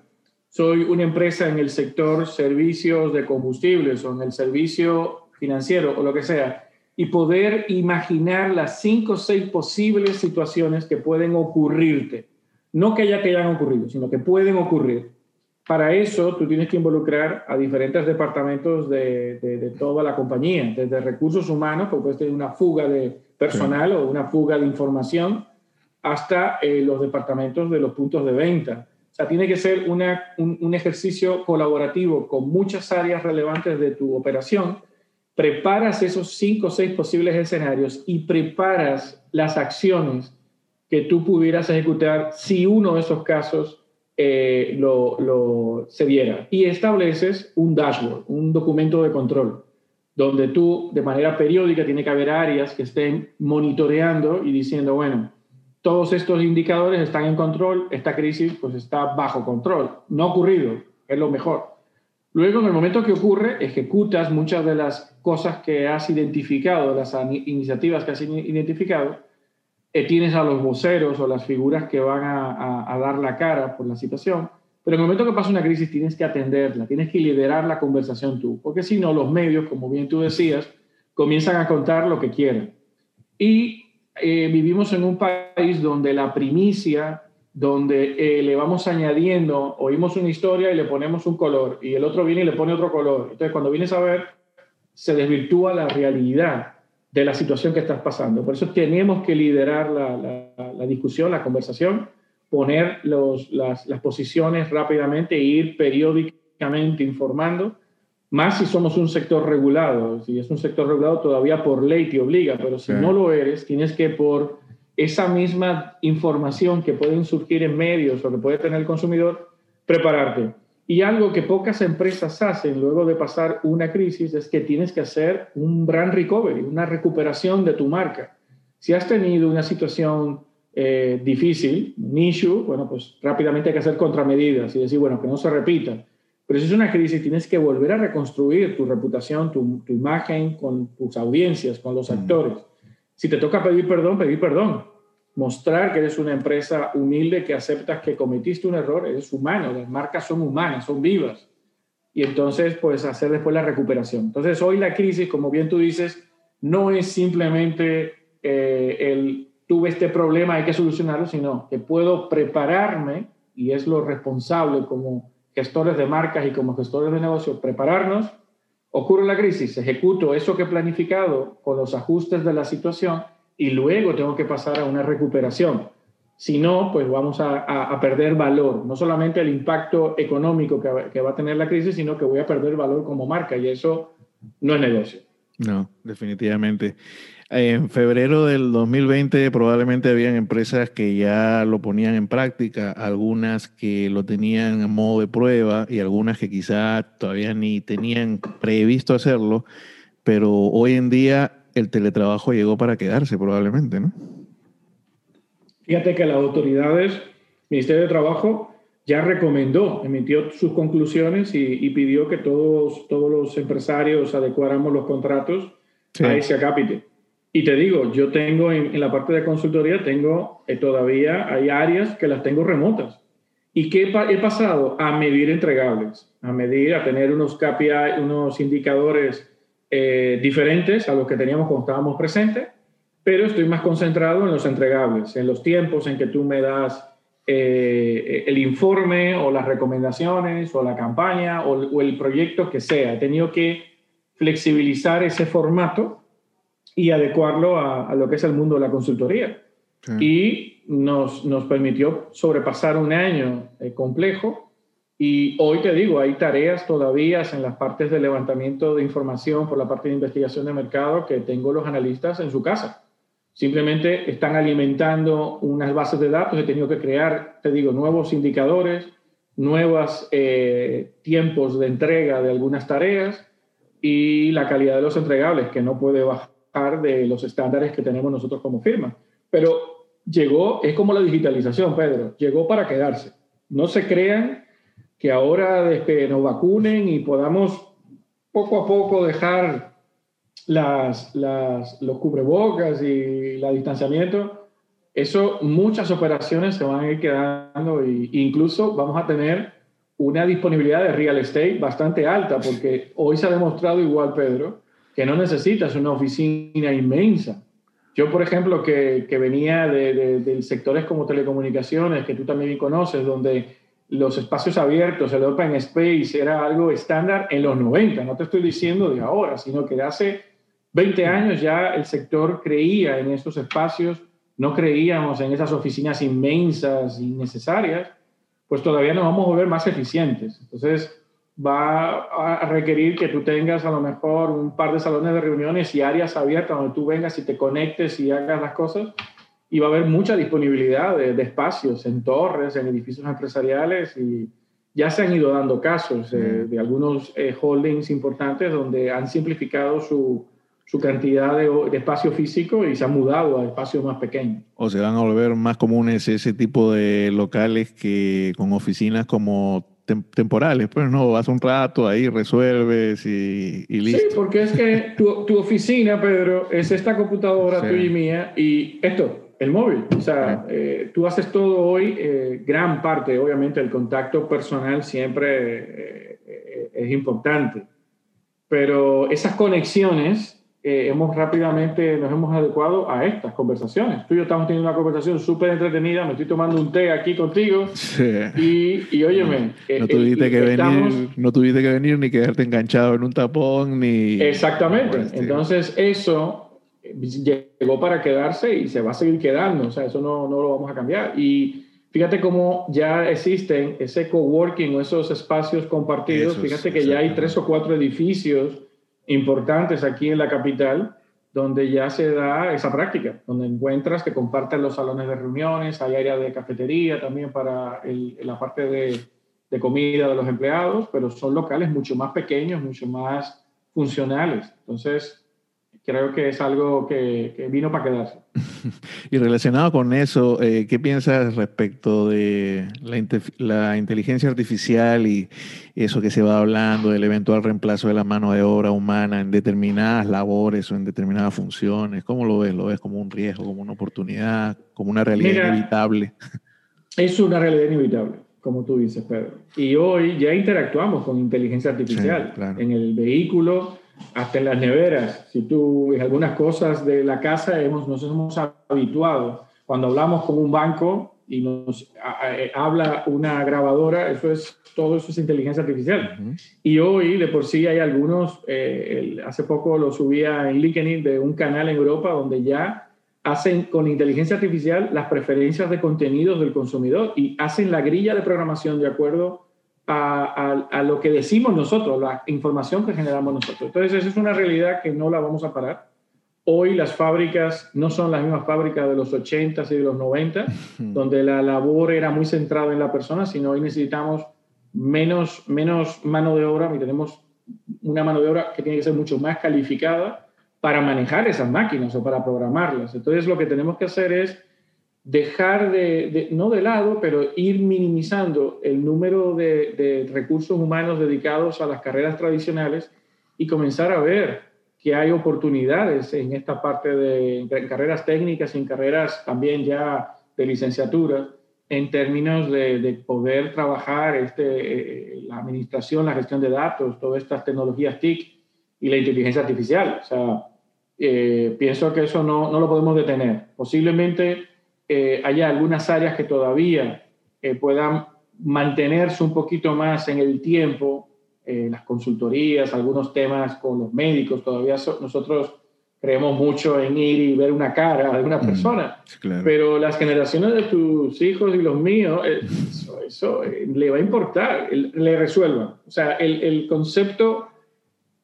[SPEAKER 3] soy una empresa en el sector servicios de combustibles o en el servicio financiero o lo que sea y poder imaginar las cinco o seis posibles situaciones que pueden ocurrirte. No que ya que hayan ocurrido, sino que pueden ocurrir. Para eso tú tienes que involucrar a diferentes departamentos de, de, toda la compañía, desde recursos humanos, porque puede tener una fuga de personal o una fuga de información, hasta eh, los departamentos de los puntos de venta. O sea, tiene que ser un, un ejercicio colaborativo con muchas áreas relevantes de tu operación preparas esos cinco o seis posibles escenarios y preparas las acciones que tú pudieras ejecutar si uno de esos casos eh, lo, lo, se diera. Y estableces un dashboard, un documento de control, donde tú de manera periódica tiene que haber áreas que estén monitoreando y diciendo, bueno, todos estos indicadores están en control, esta crisis pues está bajo control, no ha ocurrido, es lo mejor. Luego, en el momento que ocurre, ejecutas muchas de las cosas que has identificado, las iniciativas que has identificado, eh, tienes a los voceros o las figuras que van a, dar la cara por la situación, pero en el momento que pasa una crisis tienes que atenderla, tienes que liderar la conversación tú, porque si no, los medios, como bien tú decías, comienzan a contar lo que quieren. Y eh, vivimos en un país donde la primicia donde eh, le vamos añadiendo, oímos una historia y le ponemos un color, y el otro viene y le pone otro color. Entonces, cuando vienes a ver, se desvirtúa la realidad de la situación que estás pasando. Por eso tenemos que liderar la, discusión, la conversación, poner las, las, posiciones rápidamente e ir periódicamente informando, más si somos un sector regulado. Si es un sector regulado, todavía por ley te obliga, pero si no lo eres, tienes que por esa misma información que pueden surgir en medios o que puede tener el consumidor, prepararte. Y algo que pocas empresas hacen luego de pasar una crisis es que tienes que hacer un brand recovery, una recuperación de tu marca. Si has tenido una situación eh, difícil, un issue, bueno, pues rápidamente hay que hacer contramedidas y decir, bueno, que no se repita. Pero si es una crisis, tienes que volver a reconstruir tu reputación, tu, tu imagen con tus audiencias, con los actores. Si te toca pedir perdón, pedir perdón mostrar que eres una empresa humilde, que aceptas que cometiste un error, eres humano, las marcas son humanas, son vivas. Y entonces, pues hacer después la recuperación. Entonces, hoy la crisis, como bien tú dices, no es simplemente eh, el tuve este problema, hay que solucionarlo, sino que puedo prepararme, y es lo responsable como gestores de marcas y como gestores de negocios, prepararnos, ocurre la crisis, ejecuto eso que he planificado con los ajustes de la situación y luego tengo que pasar a una recuperación. Si no, pues vamos a, perder valor, no solamente el impacto económico que, va a tener la crisis, sino que voy a perder valor como marca y eso no es negocio.
[SPEAKER 1] No, definitivamente. En febrero del 2020 probablemente habían empresas que ya lo ponían en práctica, algunas que lo tenían a modo de prueba y algunas que quizá todavía ni tenían previsto hacerlo, pero hoy en día el teletrabajo llegó para quedarse probablemente, ¿no?
[SPEAKER 3] Fíjate que las autoridades, Ministerio de Trabajo, ya recomendó, emitió sus conclusiones y, pidió que todos, todos los empresarios adecuáramos los contratos a ese acápite. Y te digo, yo tengo en, la parte de consultoría, tengo eh, todavía, hay áreas que las tengo remotas. ¿Y qué he pasado? A medir entregables, a medir, a tener unos KPI, unos indicadores eh, diferentes a los que teníamos cuando estábamos presentes, pero estoy más concentrado en los entregables, en los tiempos en que tú me das eh, el informe o las recomendaciones o la campaña o, el proyecto que sea. He tenido que flexibilizar ese formato y adecuarlo a, lo que es el mundo de la consultoría. Y nos, nos, permitió sobrepasar un año eh, complejo y hoy te digo, hay tareas todavía en las partes de levantamiento de información por la parte de investigación de mercado que tengo los analistas en su casa. Simplemente están alimentando unas bases de datos. He tenido que crear, te digo, nuevos indicadores, nuevos eh, tiempos de entrega de algunas tareas y la calidad de los entregables, que no puede bajar de los estándares que tenemos nosotros como firma. Pero llegó, es como la digitalización, Pedro, llegó para quedarse. No se crean que ahora desde que nos vacunen y podamos poco a poco dejar las, las, los cubrebocas y el distanciamiento, eso muchas operaciones se van a ir quedando e incluso vamos a tener una disponibilidad de real estate bastante alta, porque hoy se ha demostrado igual, Pedro, que no necesitas una oficina inmensa. Yo, por ejemplo, que, que venía de, de, de, sectores como telecomunicaciones, que tú también conoces, donde los espacios abiertos, el open space, era algo estándar en los 90, no te estoy diciendo de ahora, sino que de hace 20 años ya el sector creía en estos espacios, no creíamos en esas oficinas inmensas y necesarias, pues todavía nos vamos a volver más eficientes. Entonces, va a requerir que tú tengas a lo mejor un par de salones de reuniones y áreas abiertas donde tú vengas y te conectes y hagas las cosas y va a haber mucha disponibilidad de, espacios en torres, en edificios empresariales y ya se han ido dando casos eh, de algunos eh, holdings importantes donde han simplificado su, su cantidad de, de, espacio físico y se han mudado a espacios más pequeños.
[SPEAKER 1] O se van a volver más comunes ese tipo de locales que con oficinas como temporales, pues no, vas un rato ahí, resuelves y, y, listo.
[SPEAKER 3] Sí, porque es que tu, tu oficina, Pedro, es esta computadora tuya y mía y esto, el móvil. O sea, eh, tú haces todo hoy, eh, gran parte, obviamente, el contacto personal siempre eh, es importante. Pero esas conexiones hemos rápidamente, nos hemos adecuado a estas conversaciones. Tú y yo estamos teniendo una conversación súper entretenida, me estoy tomando un té aquí contigo y, y óyeme.
[SPEAKER 1] No tuviste, que venir, no tuviste que venir ni quedarte enganchado en un tapón ni...
[SPEAKER 3] Exactamente. Entonces eso llegó para quedarse y se va a seguir quedando, o sea, eso no, no lo vamos a cambiar. Y fíjate cómo ya existen ese coworking o esos espacios compartidos, fíjate que ya hay tres o cuatro edificios importantes aquí en la capital donde ya se da esa práctica, donde encuentras que comparten los salones de reuniones, hay área de cafetería también para la parte de, de comida de los empleados, pero son locales mucho más pequeños, mucho más funcionales. Entonces, creo que es algo que, vino para quedarse. [laughs]
[SPEAKER 1] y relacionado con eso, eh, ¿qué piensas respecto de la, inteligencia artificial y eso que se va hablando del eventual reemplazo de la mano de obra humana en determinadas labores o en determinadas funciones? ¿Cómo lo ves? ¿Lo ves como un riesgo, como una oportunidad, como una realidad inevitable?
[SPEAKER 3] Es una realidad inevitable como tú dices, Pedro. Y hoy ya interactuamos con inteligencia artificial en el vehículo, hasta en las neveras. Si tú, en algunas cosas de la casa hemos, nos hemos habituado. Cuando hablamos con un banco y nos eh, habla una grabadora, eso es, todo eso es inteligencia artificial. Y hoy, de por sí, hay algunos, eh, hace poco lo subía en LinkedIn de un canal en Europa donde ya hacen con inteligencia artificial las preferencias de contenidos del consumidor y hacen la grilla de programación de acuerdo a, lo que decimos nosotros, la información que generamos nosotros. Entonces, esa es una realidad que no la vamos a parar. Hoy las fábricas no son las mismas fábricas de los 80 y de los 90, donde la labor era muy centrada en la persona, sino hoy necesitamos menos, menos mano de obra y tenemos una mano de obra que tiene que ser mucho más calificada para manejar esas máquinas o para programarlas. Entonces, lo que tenemos que hacer es dejar de, no de lado, pero ir minimizando el número de, recursos humanos dedicados a las carreras tradicionales y comenzar a ver que hay oportunidades en esta parte de carreras técnicas y en carreras también ya de licenciatura en términos de, poder trabajar este, eh, la administración, la gestión de datos, todas estas tecnologías TIC y la inteligencia artificial. O sea, eh, pienso que eso no, no lo podemos detener. Posiblemente eh, haya algunas áreas que todavía eh, puedan mantenerse un poquito más en el tiempo, eh, las consultorías, algunos temas con los médicos, todavía nosotros creemos mucho en ir y ver una cara de una mm, persona, pero las generaciones de tus hijos y los míos, eso, le va a importar, le resuelva. O sea, el, el concepto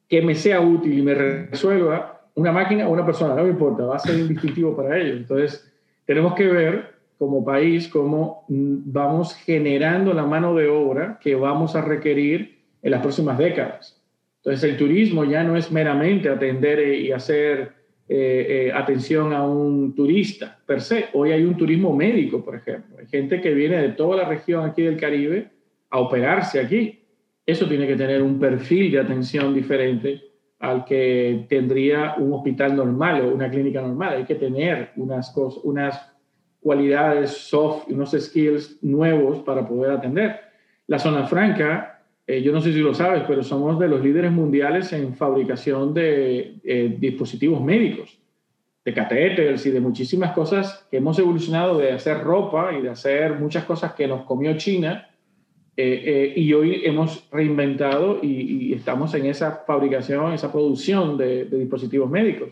[SPEAKER 3] que me sea útil y me resuelva una máquina o una persona, no me importa, va a ser indistintivo para ellos. Entonces, tenemos que ver como país cómo mm, vamos generando la mano de obra que vamos a requerir en las próximas décadas. Entonces el turismo ya no es meramente atender y hacer eh, eh, atención a un turista per se. Hoy hay un turismo médico, por ejemplo. Hay gente que viene de toda la región aquí del Caribe a operarse aquí. Eso tiene que tener un perfil de atención diferente al que tendría un hospital normal o una clínica normal. Hay que tener unas, cosas, unas cualidades soft, unos skills nuevos para poder atender. La zona franca, eh, yo no sé si lo sabes, pero somos de los líderes mundiales en fabricación de eh, dispositivos médicos, de catéteres y de muchísimas cosas que hemos evolucionado de hacer ropa y de hacer muchas cosas que nos comió China eh, eh, y hoy hemos reinventado y, estamos en esa fabricación, esa producción de, dispositivos médicos.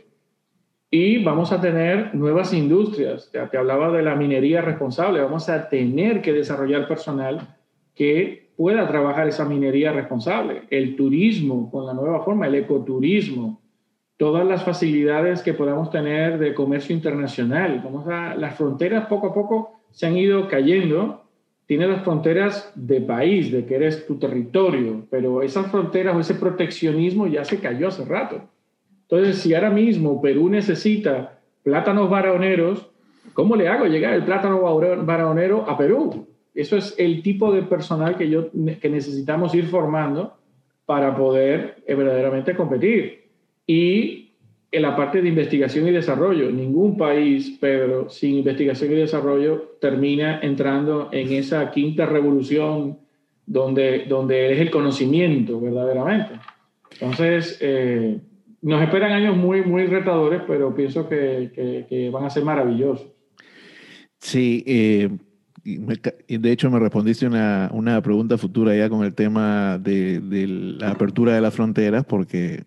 [SPEAKER 3] Y vamos a tener nuevas industrias. Ya te hablaba de la minería responsable. Vamos a tener que desarrollar personal que pueda trabajar esa minería responsable. El turismo con la nueva forma, el ecoturismo, todas las facilidades que podamos tener de comercio internacional. Vamos a, las fronteras poco a poco se han ido cayendo tiene las fronteras de país, de que eres tu territorio, pero esas fronteras o ese proteccionismo ya se cayó hace rato. Entonces, si ahora mismo Perú necesita plátanos varoneros, ¿cómo le hago llegar el plátano varonero a Perú? Eso es el tipo de personal que, yo, que necesitamos ir formando para poder verdaderamente competir. Y en la parte de investigación y desarrollo. Ningún país, Pedro, sin investigación y desarrollo termina entrando en esa quinta revolución donde, donde es el conocimiento verdaderamente. Entonces, eh, nos esperan años muy, muy retadores, pero pienso que, que, van a ser maravillosos.
[SPEAKER 1] Sí, eh, de hecho me respondiste una, una, pregunta futura ya con el tema de, de la apertura de las fronteras, porque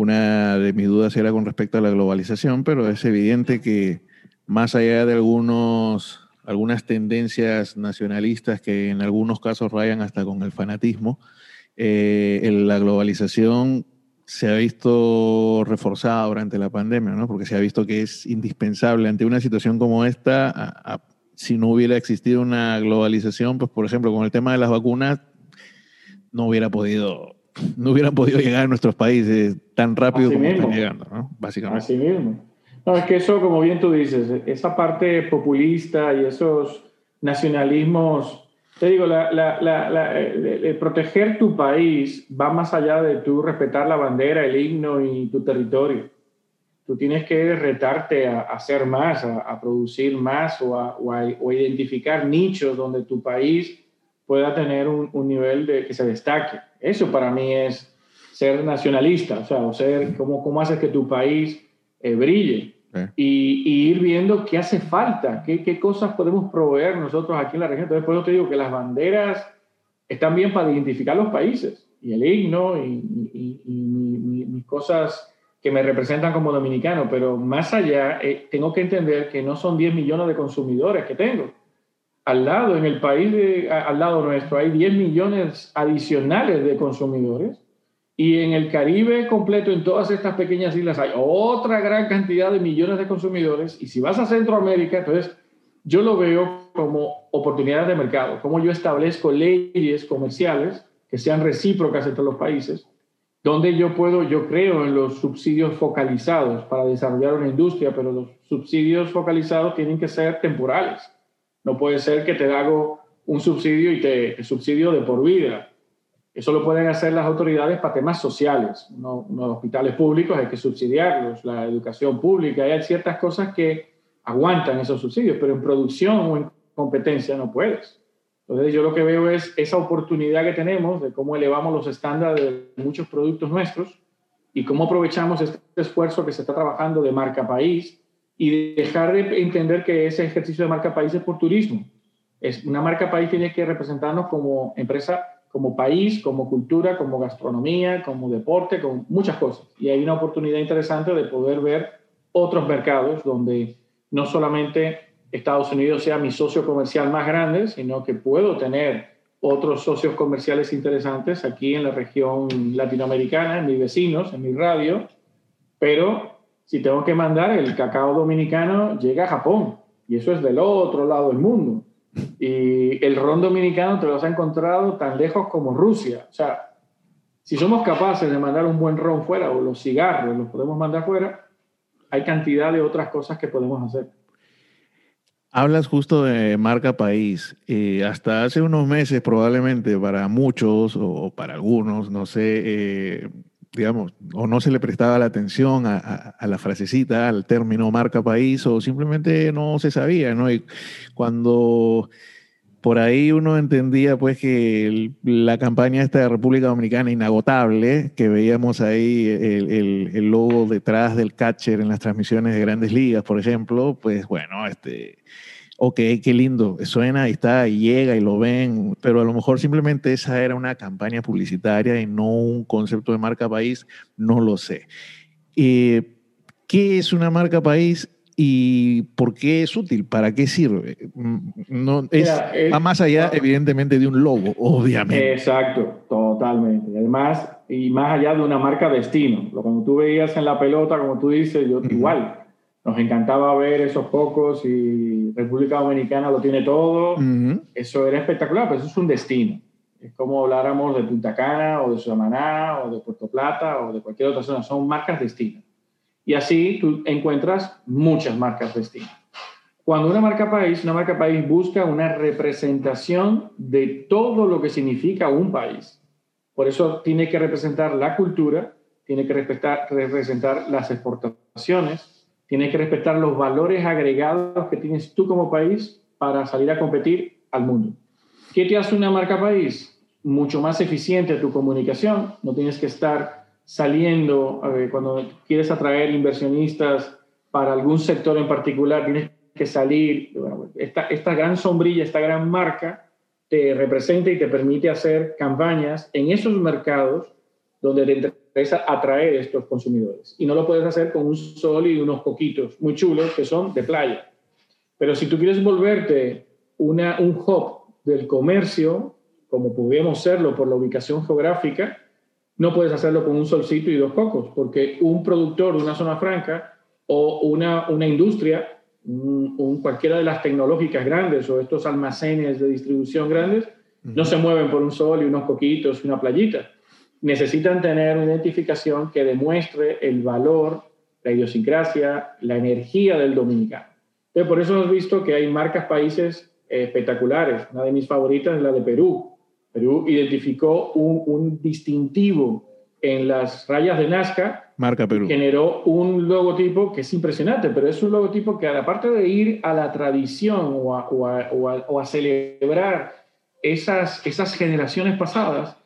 [SPEAKER 1] una de mis dudas era con respecto a la globalización, pero es evidente que más allá de algunos, algunas tendencias nacionalistas que en algunos casos rayan hasta con el fanatismo, eh, la globalización se ha visto reforzada durante la pandemia, ¿no? porque se ha visto que es indispensable ante una situación como esta, si no hubiera existido una globalización, pues por ejemplo con el tema de las vacunas, no hubiera podido, no hubieran podido llegar a nuestros países tan rápido como están llegando, ¿no? Básicamente.
[SPEAKER 3] Así mismo. No, es que eso, como bien tú dices, esa parte populista y esos nacionalismos, te digo, la, proteger tu país va más allá de tú respetar la bandera, el himno y tu territorio. Tú tienes que retarte a, hacer más, a, producir más o a, o identificar nichos donde tu país pueda tener un, un, nivel de que se destaque. Eso para mí es ser nacionalista, o sea, o ser, cómo, cómo haces que tu país eh, brille y, ir viendo qué hace falta, qué, qué, cosas podemos proveer nosotros aquí en la región. Entonces, por eso te digo que las banderas están bien para identificar los países y el himno y, mis cosas que me representan como dominicano, pero más allá, eh, tengo que entender que no son 10 millones de consumidores que tengo. Al lado, en el país al lado nuestro, hay 10 millones adicionales de consumidores y en el Caribe completo, en todas estas pequeñas islas, hay otra gran cantidad de millones de consumidores. Y si vas a Centroamérica, entonces yo lo veo como oportunidades de mercado, como yo establezco leyes comerciales que sean recíprocas entre los países, donde yo puedo, yo creo en los subsidios focalizados para desarrollar una industria, pero los subsidios focalizados tienen que ser temporales. No puede ser que te hago un subsidio y te, subsidio de por vida eso lo pueden hacer las autoridades para temas sociales. No, los hospitales públicos hay que subsidiarlos, la educación pública, hay ciertas cosas que aguantan esos subsidios, pero en producción o en competencia no puedes. Entonces yo lo que veo es esa oportunidad que tenemos de cómo elevamos los estándares de muchos productos nuestros y cómo aprovechamos este esfuerzo que se está trabajando de marca país y dejar de entender que ese ejercicio de marca país es por turismo. Es, una marca país tiene que representarnos como empresa como país, como cultura, como gastronomía, como deporte, con muchas cosas. Y hay una oportunidad interesante de poder ver otros mercados donde no solamente Estados Unidos sea mi socio comercial más grande, sino que puedo tener otros socios comerciales interesantes aquí en la región latinoamericana, en mis vecinos, en mi radio, pero si tengo que mandar el cacao dominicano, llega a Japón, y eso es del otro lado del mundo. Y el ron dominicano te lo has encontrado tan lejos como Rusia. O sea, si somos capaces de mandar un buen ron fuera o los cigarros los podemos mandar fuera, hay cantidad de otras cosas que podemos hacer.
[SPEAKER 1] Hablas justo de marca país. Eh, hasta hace unos meses probablemente para muchos o para algunos, no sé, eh, digamos, o no se le prestaba la atención a, la frasecita, al término marca país, o simplemente no se sabía, ¿no? Y cuando por ahí uno entendía pues que la campaña esta de República Dominicana inagotable, que veíamos ahí el, el, logo detrás del catcher en las transmisiones de grandes ligas, por ejemplo, pues bueno, este ok, qué lindo, suena y está, y llega y lo ven, pero a lo mejor simplemente esa era una campaña publicitaria y no un concepto de marca país, no lo sé. Eh, ¿Qué es una marca país y por qué es útil? ¿Para qué sirve? Mm, no, es, va más allá, evidentemente, de un logo, obviamente.
[SPEAKER 3] Exacto, totalmente. Además, y más allá de una marca destino. Lo que tú veías en la pelota, como tú dices, yo igual nos encantaba ver esos pocos y República Dominicana lo tiene todo. Eso era espectacular, pero eso es un destino. Es como habláramos de Punta Cana o de Samaná o de Puerto Plata o de cualquier otra zona. Son marcas destino. Y así tú encuentras muchas marcas destino. Cuando una marca país, una marca país busca una representación de todo lo que significa un país. Por eso tiene que representar la cultura, tiene que representar las exportaciones, Tienes que respetar los valores agregados que tienes tú como país para salir a competir al mundo. ¿Qué te hace una marca país? Mucho más eficiente tu comunicación. No tienes que estar saliendo cuando quieres atraer inversionistas para algún sector en particular. Tienes que salir. esta, esta gran sombrilla, esta gran marca te representa y te permite hacer campañas en esos mercados donde te es atraer estos consumidores. Y no lo puedes hacer con un sol y unos coquitos muy chulos que son de playa. Pero si tú quieres volverte una, un hub del comercio, como pudiéramos serlo por la ubicación geográfica, no puedes hacerlo con un solcito y dos cocos, porque un productor de una zona franca o una, una industria, un, cualquiera de las tecnológicas grandes o estos almacenes de distribución grandes, No se mueven por un sol y unos coquitos y una playita. Necesitan tener una identificación que demuestre el valor, la idiosincrasia, la energía del dominicano. Entonces, por eso hemos visto que hay marcas países eh, espectaculares. Una de mis favoritas es la de Perú. Perú identificó un, un distintivo en las rayas de Nazca.
[SPEAKER 1] Marca Perú.
[SPEAKER 3] Generó un logotipo que es impresionante, pero es un logotipo que aparte de ir a la tradición o a, o a, o a, celebrar esas, esas generaciones pasadas,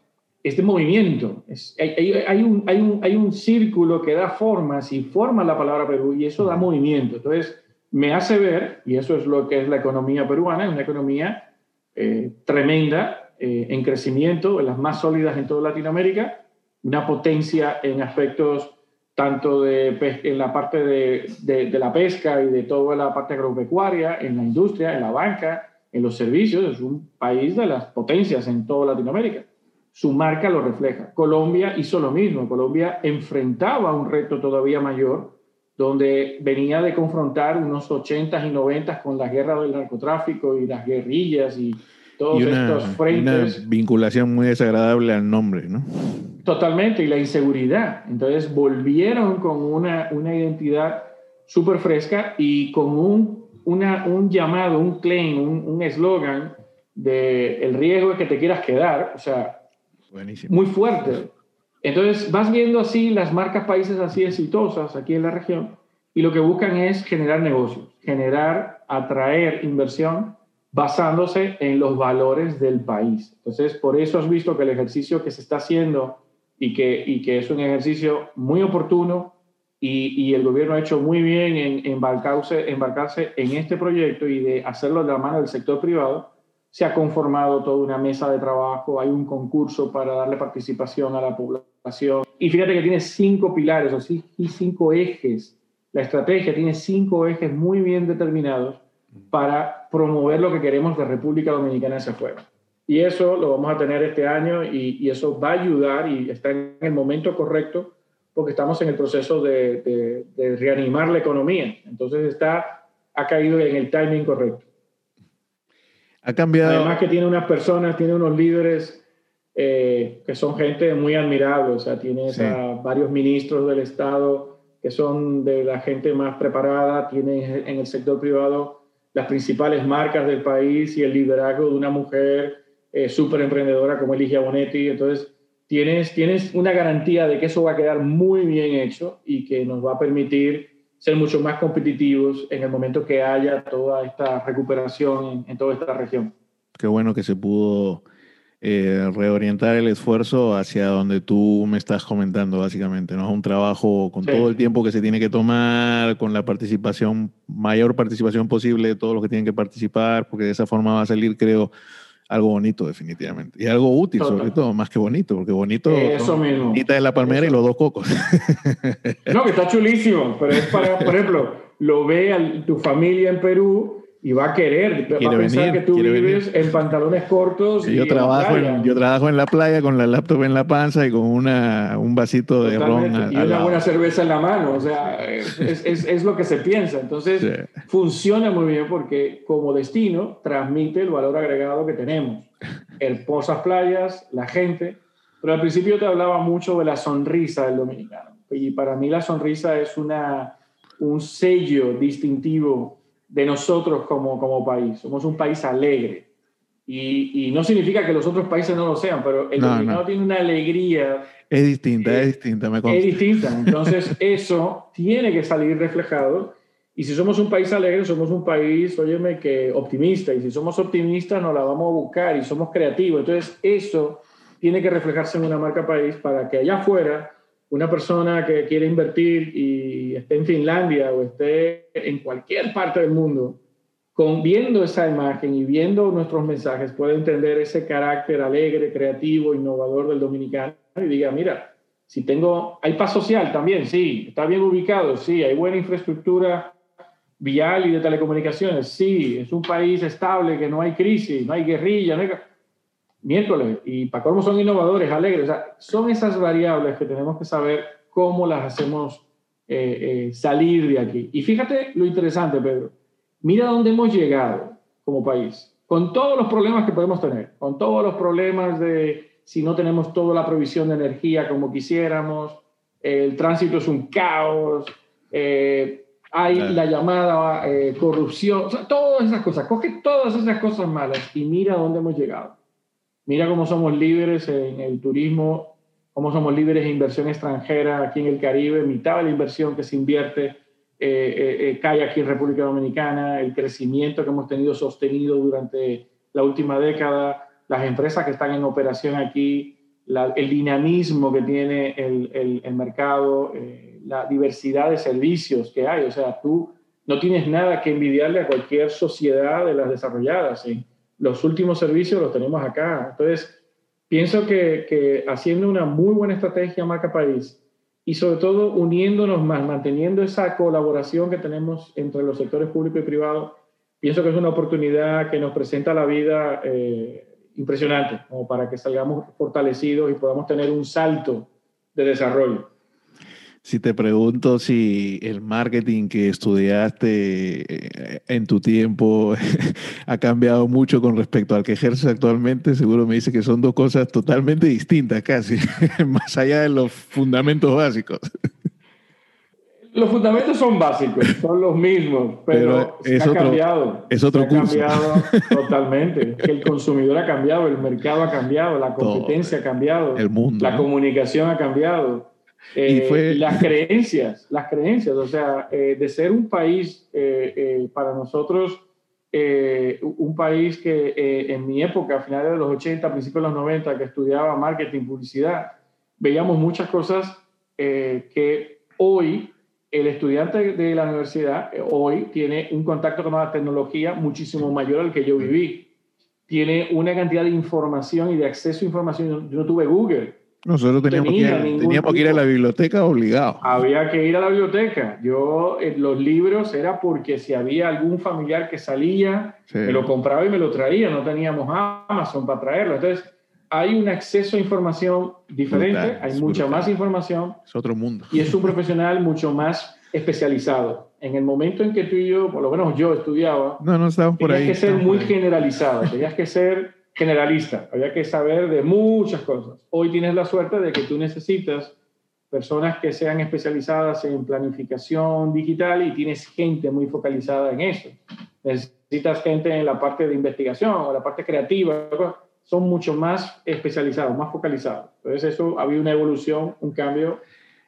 [SPEAKER 3] este movimiento. Es, hay, hay, un, hay, un, hay un círculo que da formas y forma la palabra Perú y eso da movimiento. Entonces, me hace ver, y eso es lo que es la economía peruana, es una economía eh, tremenda, eh, en crecimiento, de las más sólidas en toda Latinoamérica, una potencia en aspectos tanto de, en la parte de, de, de, la pesca y de toda la parte agropecuaria, en la industria, en la banca, en los servicios, es un país de las potencias en toda Latinoamérica. Su marca lo refleja. Colombia hizo lo mismo. Colombia enfrentaba un reto todavía mayor donde venía de confrontar unos 80s y 90s con la guerra del narcotráfico y las guerrillas y todos estos frentes.
[SPEAKER 1] Una vinculación muy desagradable al nombre, ¿no?
[SPEAKER 3] Totalmente, y la inseguridad. Entonces volvieron con una, una identidad súper fresca y con un, una, un llamado, un claim, un eslogan de el riesgo de que te quieras quedar, o sea,
[SPEAKER 1] Buenísimo.
[SPEAKER 3] muy fuerte. Entonces vas viendo así las marcas países así exitosas aquí en la región y lo que buscan es generar negocios, generar, atraer inversión basándose en los valores del país. Entonces, por eso has visto que el ejercicio que se está haciendo y que, y que es un ejercicio muy oportuno y, y el gobierno ha hecho muy bien en embarcarse, embarcarse en este proyecto y de hacerlo de la mano del sector privado, se ha conformado toda una mesa de trabajo, hay un concurso para darle participación a la población y fíjate que tiene cinco pilares, o cinco ejes. La estrategia tiene cinco ejes muy bien determinados para promover lo que queremos de República Dominicana hacia afuera. Y eso lo vamos a tener este año y, y eso va a ayudar y está en el momento correcto porque estamos en el proceso de, de, de reanimar la economía. Entonces está, ha caído en el timing correcto.
[SPEAKER 1] Ha cambiado.
[SPEAKER 3] Además que tiene unas personas, tiene unos líderes eh, que son gente muy admirable, o sea, tienes sí. a varios ministros del Estado que son de la gente más preparada, tienes en el sector privado las principales marcas del país y el liderazgo de una mujer eh, súper emprendedora como Eligia Bonetti, entonces tienes, tienes una garantía de que eso va a quedar muy bien hecho y que nos va a permitir ser mucho más competitivos en el momento que haya toda esta recuperación en, en toda esta región.
[SPEAKER 1] Qué bueno que se pudo eh, reorientar el esfuerzo hacia donde tú me estás comentando, básicamente, ¿no? Es un trabajo con sí. todo el tiempo que se tiene que tomar, con la participación, mayor participación posible de todos los que tienen que participar, porque de esa forma va a salir, creo, algo bonito, definitivamente. Y algo útil, Total. sobre todo, más que bonito, porque bonito
[SPEAKER 3] Eso mismo.
[SPEAKER 1] bonita es la palmera Eso. y los dos cocos. [laughs]
[SPEAKER 3] No, que está chulísimo, pero es para, por ejemplo, lo ve a tu familia en Perú y va a querer, va a pensar venir, que tú vives venir. en pantalones cortos.
[SPEAKER 1] Sí, yo, trabajo en, yo trabajo en la playa con la laptop en la panza y con una, un vasito de
[SPEAKER 3] Totalmente.
[SPEAKER 1] ron.
[SPEAKER 3] y una buena cerveza en la mano, o sea, es, es, es lo que se piensa. Entonces, sí. funciona muy bien porque como destino transmite el valor agregado que tenemos. Hermosas playas, la gente. Pero al principio te hablaba mucho de la sonrisa del dominicano. Y para mí la sonrisa es una, un sello distintivo de nosotros como, como país. Somos un país alegre. Y, y, no significa que los otros países no lo sean, pero el no, dominicano no. tiene una alegría.
[SPEAKER 1] Es distinta, eh, es distinta, me consta.
[SPEAKER 3] Es distinta. Entonces, [laughs] eso tiene que salir reflejado. Y si somos un país alegre, somos un país, óyeme, que optimista. Y si somos optimistas, nos la vamos a buscar y somos creativos. Entonces, eso tiene que reflejarse en una marca país para que allá afuera una persona que quiere invertir y esté en Finlandia o esté en cualquier parte del mundo, con viendo esa imagen y viendo nuestros mensajes, puede entender ese carácter alegre, creativo, innovador del dominicano y diga, mira, si tengo, hay paz social también, sí, está bien ubicado, sí, hay buena infraestructura vial y de telecomunicaciones, sí, es un país estable, que no hay crisis, no hay guerrilla, no hay miércoles. Y para cómo son innovadores, alegres. O sea, son esas variables que tenemos que saber cómo las hacemos eh, eh, salir de aquí. Y fíjate lo interesante, Pedro. Mira dónde hemos llegado como país. con todos los problemas que podemos tener, con todos los problemas de si no tenemos toda la provisión de energía como quisiéramos, el tránsito es un caos, eh, hay la llamada eh, corrupción, todas esas cosas. Coge todas esas cosas malas y mira dónde hemos llegado. Mira cómo somos líderes en el turismo, cómo somos líderes en inversión extranjera aquí en el Caribe, mitad de la inversión que se invierte eh, cae aquí en República Dominicana, el crecimiento que hemos tenido sostenido durante la última década, las empresas que están en operación aquí, el dinamismo que tiene el, el, mercado, eh, la diversidad de servicios que hay. O sea, tú no tienes nada que envidiarle a cualquier sociedad de las desarrolladas. Los últimos servicios los tenemos acá. Entonces, pienso que, haciendo una muy buena estrategia marca país y sobre todo uniéndonos más, manteniendo esa colaboración que tenemos entre los sectores público y privado, pienso que es una oportunidad que nos presenta la vida. Eh, impresionante, como para que salgamos fortalecidos y podamos tener un salto de desarrollo.
[SPEAKER 1] Si te pregunto si el marketing que estudiaste eh, en tu tiempo [laughs] ha cambiado mucho con respecto al que ejerces actualmente, seguro me dice que son dos cosas totalmente distintas casi, [laughs] más allá de los fundamentos básicos.
[SPEAKER 3] Los fundamentos son básicos, son los mismos, [laughs] pero, se ha cambiado.
[SPEAKER 1] Es otro
[SPEAKER 3] se ha cambiado totalmente. el consumidor ha cambiado, el mercado ha cambiado, la competencia ha cambiado,
[SPEAKER 1] el mundo,
[SPEAKER 3] la comunicación ha cambiado. Y eh, las creencias, las creencias, o sea, eh, de ser un país eh, para nosotros, un país que en mi época, a finales de los 80, principios de los 90, que estudiaba marketing, publicidad, veíamos muchas cosas que hoy el estudiante de la universidad eh, hoy tiene un contacto con la tecnología muchísimo mayor al que yo viví. Tiene una cantidad de información y de acceso a información. Yo no tuve Google.
[SPEAKER 1] Nosotros teníamos, que, ir, teníamos que, ir, a la biblioteca obligado.
[SPEAKER 3] Había que ir a la biblioteca. Yo, en los libros era porque si había algún familiar que salía, me lo compraba y me lo traía. No teníamos Amazon para traerlo. Entonces, hay un acceso a información diferente, hay mucha más información.
[SPEAKER 1] Es otro mundo.
[SPEAKER 3] Y es un profesional mucho más especializado. En el momento en que tú y yo, por lo menos yo estudiaba,
[SPEAKER 1] no, no estábamos por
[SPEAKER 3] tenías que ser muy generalizado, tenías que ser generalista, había que saber de muchas cosas. Hoy tienes la suerte de que tú necesitas personas que sean especializadas en planificación digital y tienes gente muy focalizada en eso. Necesitas gente en la parte de investigación o la parte creativa son mucho más especializados, más focalizados. Entonces eso ha habido una evolución, un cambio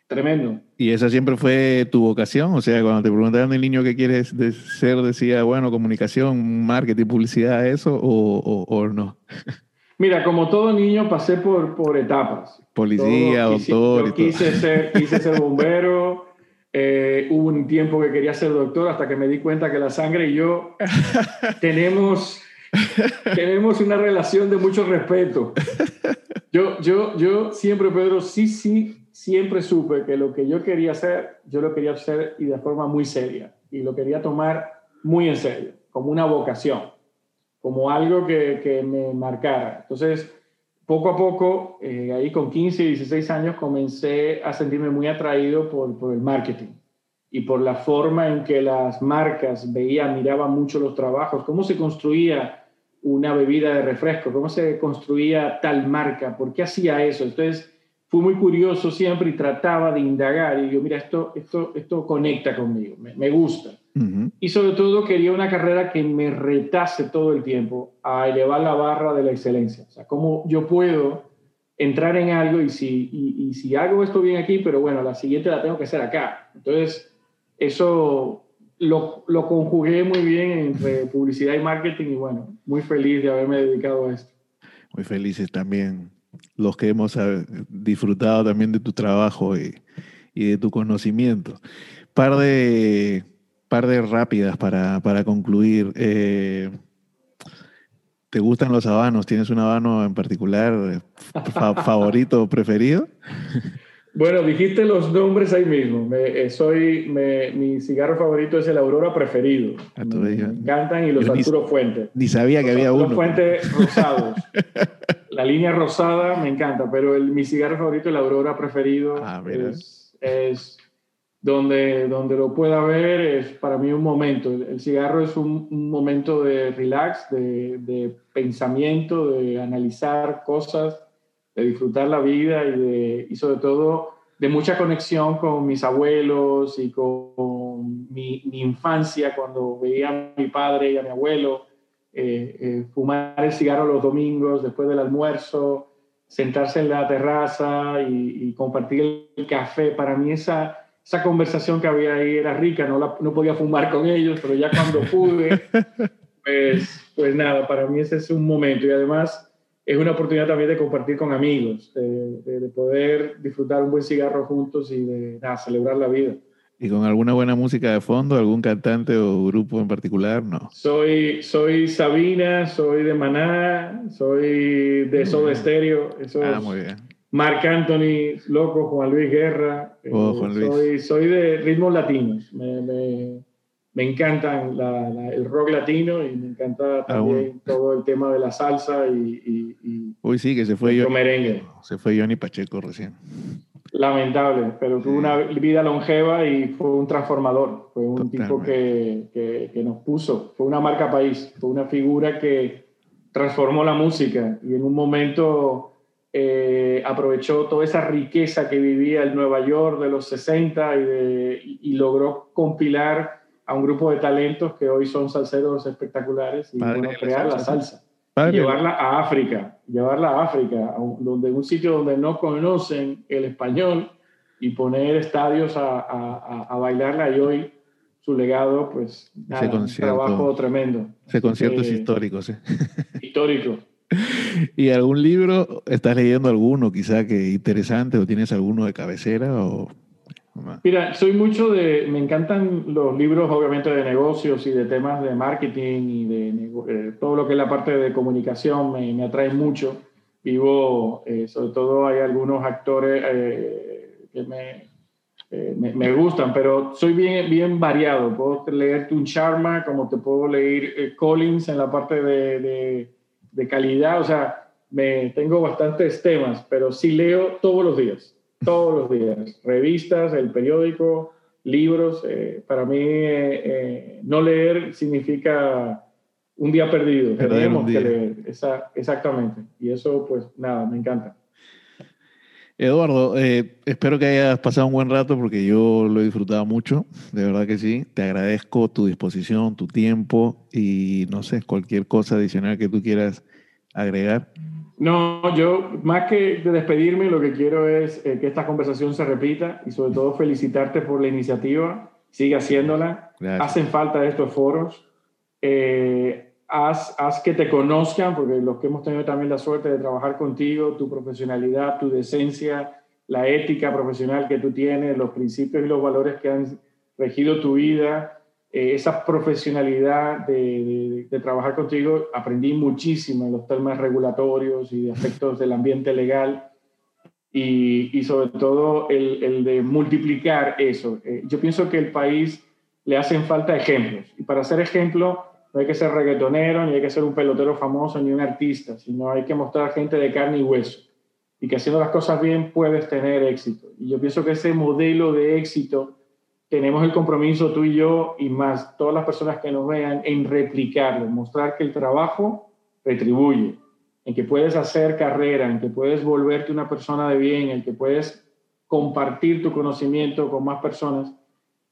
[SPEAKER 3] tremendo.
[SPEAKER 1] ¿Y esa siempre fue tu vocación? O sea, cuando te preguntaban el niño qué quieres ser, decía, bueno, comunicación, marketing, publicidad, eso, o, o, no? [laughs]
[SPEAKER 3] Mira, como todo niño pasé por, por etapas.
[SPEAKER 1] Policía, doctor.
[SPEAKER 3] quise, Ser, [laughs] quise ser bombero. Eh, hubo un tiempo que quería ser doctor hasta que me di cuenta que la sangre y yo [laughs] tenemos tenemos una relación de mucho respeto. Yo, yo, yo siempre, Pedro, sí, sí, siempre supe que lo que yo quería hacer, yo lo quería hacer y de forma muy seria. Y lo quería tomar muy en serio, como una vocación, como algo que, que me marcara. Entonces, poco a poco, eh, ahí con 15 y 16 años, comencé a sentirme muy atraído por, por el marketing y por la forma en que las marcas veían, miraban mucho los trabajos, cómo se construía una bebida de refresco, cómo se construía tal marca, por qué hacía eso. Entonces, fui muy curioso siempre y trataba de indagar y yo, mira, esto, esto, esto conecta conmigo, me, gusta. Y sobre todo quería una carrera que me retase todo el tiempo a elevar la barra de la excelencia. O sea, cómo yo puedo entrar en algo y si, y si hago esto bien aquí, pero bueno, la siguiente la tengo que hacer acá. Entonces, eso lo, lo, conjugué muy bien entre publicidad y marketing y bueno, muy feliz de haberme dedicado a esto.
[SPEAKER 1] Muy felices también los que hemos eh, disfrutado también de tu trabajo y, y de tu conocimiento. Par de, par de rápidas para, para concluir. Eh, ¿Te gustan los habanos? ¿Tienes un habano en particular eh, favorito, preferido? [laughs]
[SPEAKER 3] Bueno, dijiste los nombres ahí mismo. Eh, soy, mi cigarro favorito es el Aurora preferido. Ah, me, encantan y los Arturo Fuente.
[SPEAKER 1] Ni sabía que había uno.
[SPEAKER 3] Fuente rosados. [laughs] La línea rosada me encanta, pero el, mi cigarro favorito, el Aurora preferido, ah, es, donde, donde lo pueda ver es para mí un momento. El, cigarro es un, momento de relax, de, de, pensamiento, de analizar cosas, de disfrutar la vida y, de, y sobre todo de mucha conexión con mis abuelos y con mi, mi infancia cuando veía a mi padre y a mi abuelo eh, eh, fumar el cigarro los domingos después del almuerzo, sentarse en la terraza y, y compartir el café. Para mí esa esa conversación que había ahí era rica, no, no podía fumar con ellos, pero ya cuando pude, [laughs] pues, pues nada, para mí ese es un momento y además es una oportunidad también de compartir con amigos, de, poder disfrutar un buen cigarro juntos y de celebrar la vida.
[SPEAKER 1] ¿Y con alguna buena música de fondo, algún cantante o grupo en particular? No.
[SPEAKER 3] Soy, soy Sabina, soy de Maná, soy de Soda Stereo. ah, muy bien. Marc Anthony, loco, Juan Luis Guerra. Oh, Juan Luis. Soy, soy, de ritmos latinos. Me, me, me encantan el rock latino y me encanta ah, también todo el tema de la salsa y, y,
[SPEAKER 1] Uy, sí, que se fue
[SPEAKER 3] Johnny, merengue.
[SPEAKER 1] Se fue Johnny Pacheco recién.
[SPEAKER 3] Lamentable, pero tuvo una vida longeva y fue un transformador. Fue un tipo que, que, que nos puso, fue una marca país, fue una figura que transformó la música y en un momento eh, aprovechó toda esa riqueza que vivía el Nueva York de los 60 y, logró compilar a un grupo de talentos que hoy son salseros espectaculares y crear la salsa. Llevarla a África, llevarla a África, donde un sitio donde no conocen el español y poner estadios a, a, bailarla y hoy su legado, pues nada, un trabajo tremendo.
[SPEAKER 1] Ese concierto es histórico, sí. [laughs]
[SPEAKER 3] Histórico.
[SPEAKER 1] ¿Y algún libro? ¿Estás leyendo alguno quizá que interesante o tienes alguno de cabecera? O...
[SPEAKER 3] Mira, soy mucho de, me encantan los libros obviamente de negocios y de temas de marketing y de eh, todo lo que es la parte de comunicación me, me atrae mucho. Vivo, eh, sobre todo hay algunos actores eh, que me, me, me, gustan, pero soy bien, bien variado. Puedo leerte un Sharma como te puedo leer Collins en la parte de de calidad, o sea, me tengo bastantes temas, pero sí leo todos los días, todos los días, revistas, el periódico, libros. Eh, para mí, eh, eh, no leer significa un día perdido. Tenemos que leer, exactamente. Y eso, pues nada, me encanta.
[SPEAKER 1] Eduardo, espero que hayas pasado un buen rato porque yo lo he disfrutado mucho, de verdad que sí. Te agradezco tu disposición, tu tiempo y no sé, cualquier cosa adicional que tú quieras agregar?
[SPEAKER 3] No, yo más que de despedirme, lo que quiero es eh, que esta conversación se repita y sobre todo felicitarte por la iniciativa. Sigue haciéndola. Hacen falta estos foros. Eh, haz, haz, que te conozcan, porque los que hemos tenido también la suerte de trabajar contigo, tu profesionalidad, tu decencia, la ética profesional que tú tienes, los principios y los valores que han regido tu vida, eh, esa profesionalidad de, trabajar contigo, aprendí muchísimo en los temas regulatorios y de aspectos del ambiente legal y, sobre todo el, de multiplicar eso. Eh, yo pienso que el país le hacen falta ejemplos y para ser ejemplo no hay que ser reggaetonero, ni hay que ser un pelotero famoso, ni un artista, sino hay que mostrar gente de carne y hueso y que haciendo las cosas bien puedes tener éxito. Y yo pienso que ese modelo de éxito tenemos el compromiso tú y yo y más todas las personas que nos vean en replicarlo, mostrar que el trabajo retribuye, en que puedes hacer carrera, en que puedes volverte una persona de bien, en que puedes compartir tu conocimiento con más personas.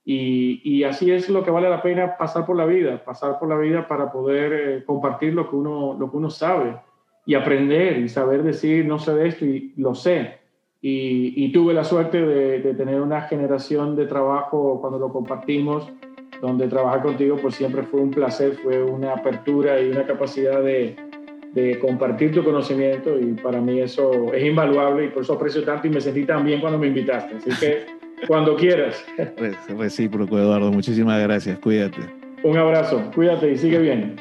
[SPEAKER 3] Y, y así es lo que vale la pena pasar por la vida, pasar por la vida para poder eh, compartir lo que, uno, lo que uno sabe y aprender y saber decir, no sé de esto y lo sé y, tuve la suerte de, tener una generación de trabajo cuando lo compartimos, donde trabajar contigo pues siempre fue un placer, fue una apertura y una capacidad de, de compartir tu conocimiento y para mí eso es invaluable y por eso aprecio tanto y me sentí tan bien cuando me invitaste. Así que [laughs] cuando quieras.
[SPEAKER 1] Recíproco, Eduardo. Muchísimas gracias. Cuídate.
[SPEAKER 3] Un abrazo. Cuídate y sigue bien.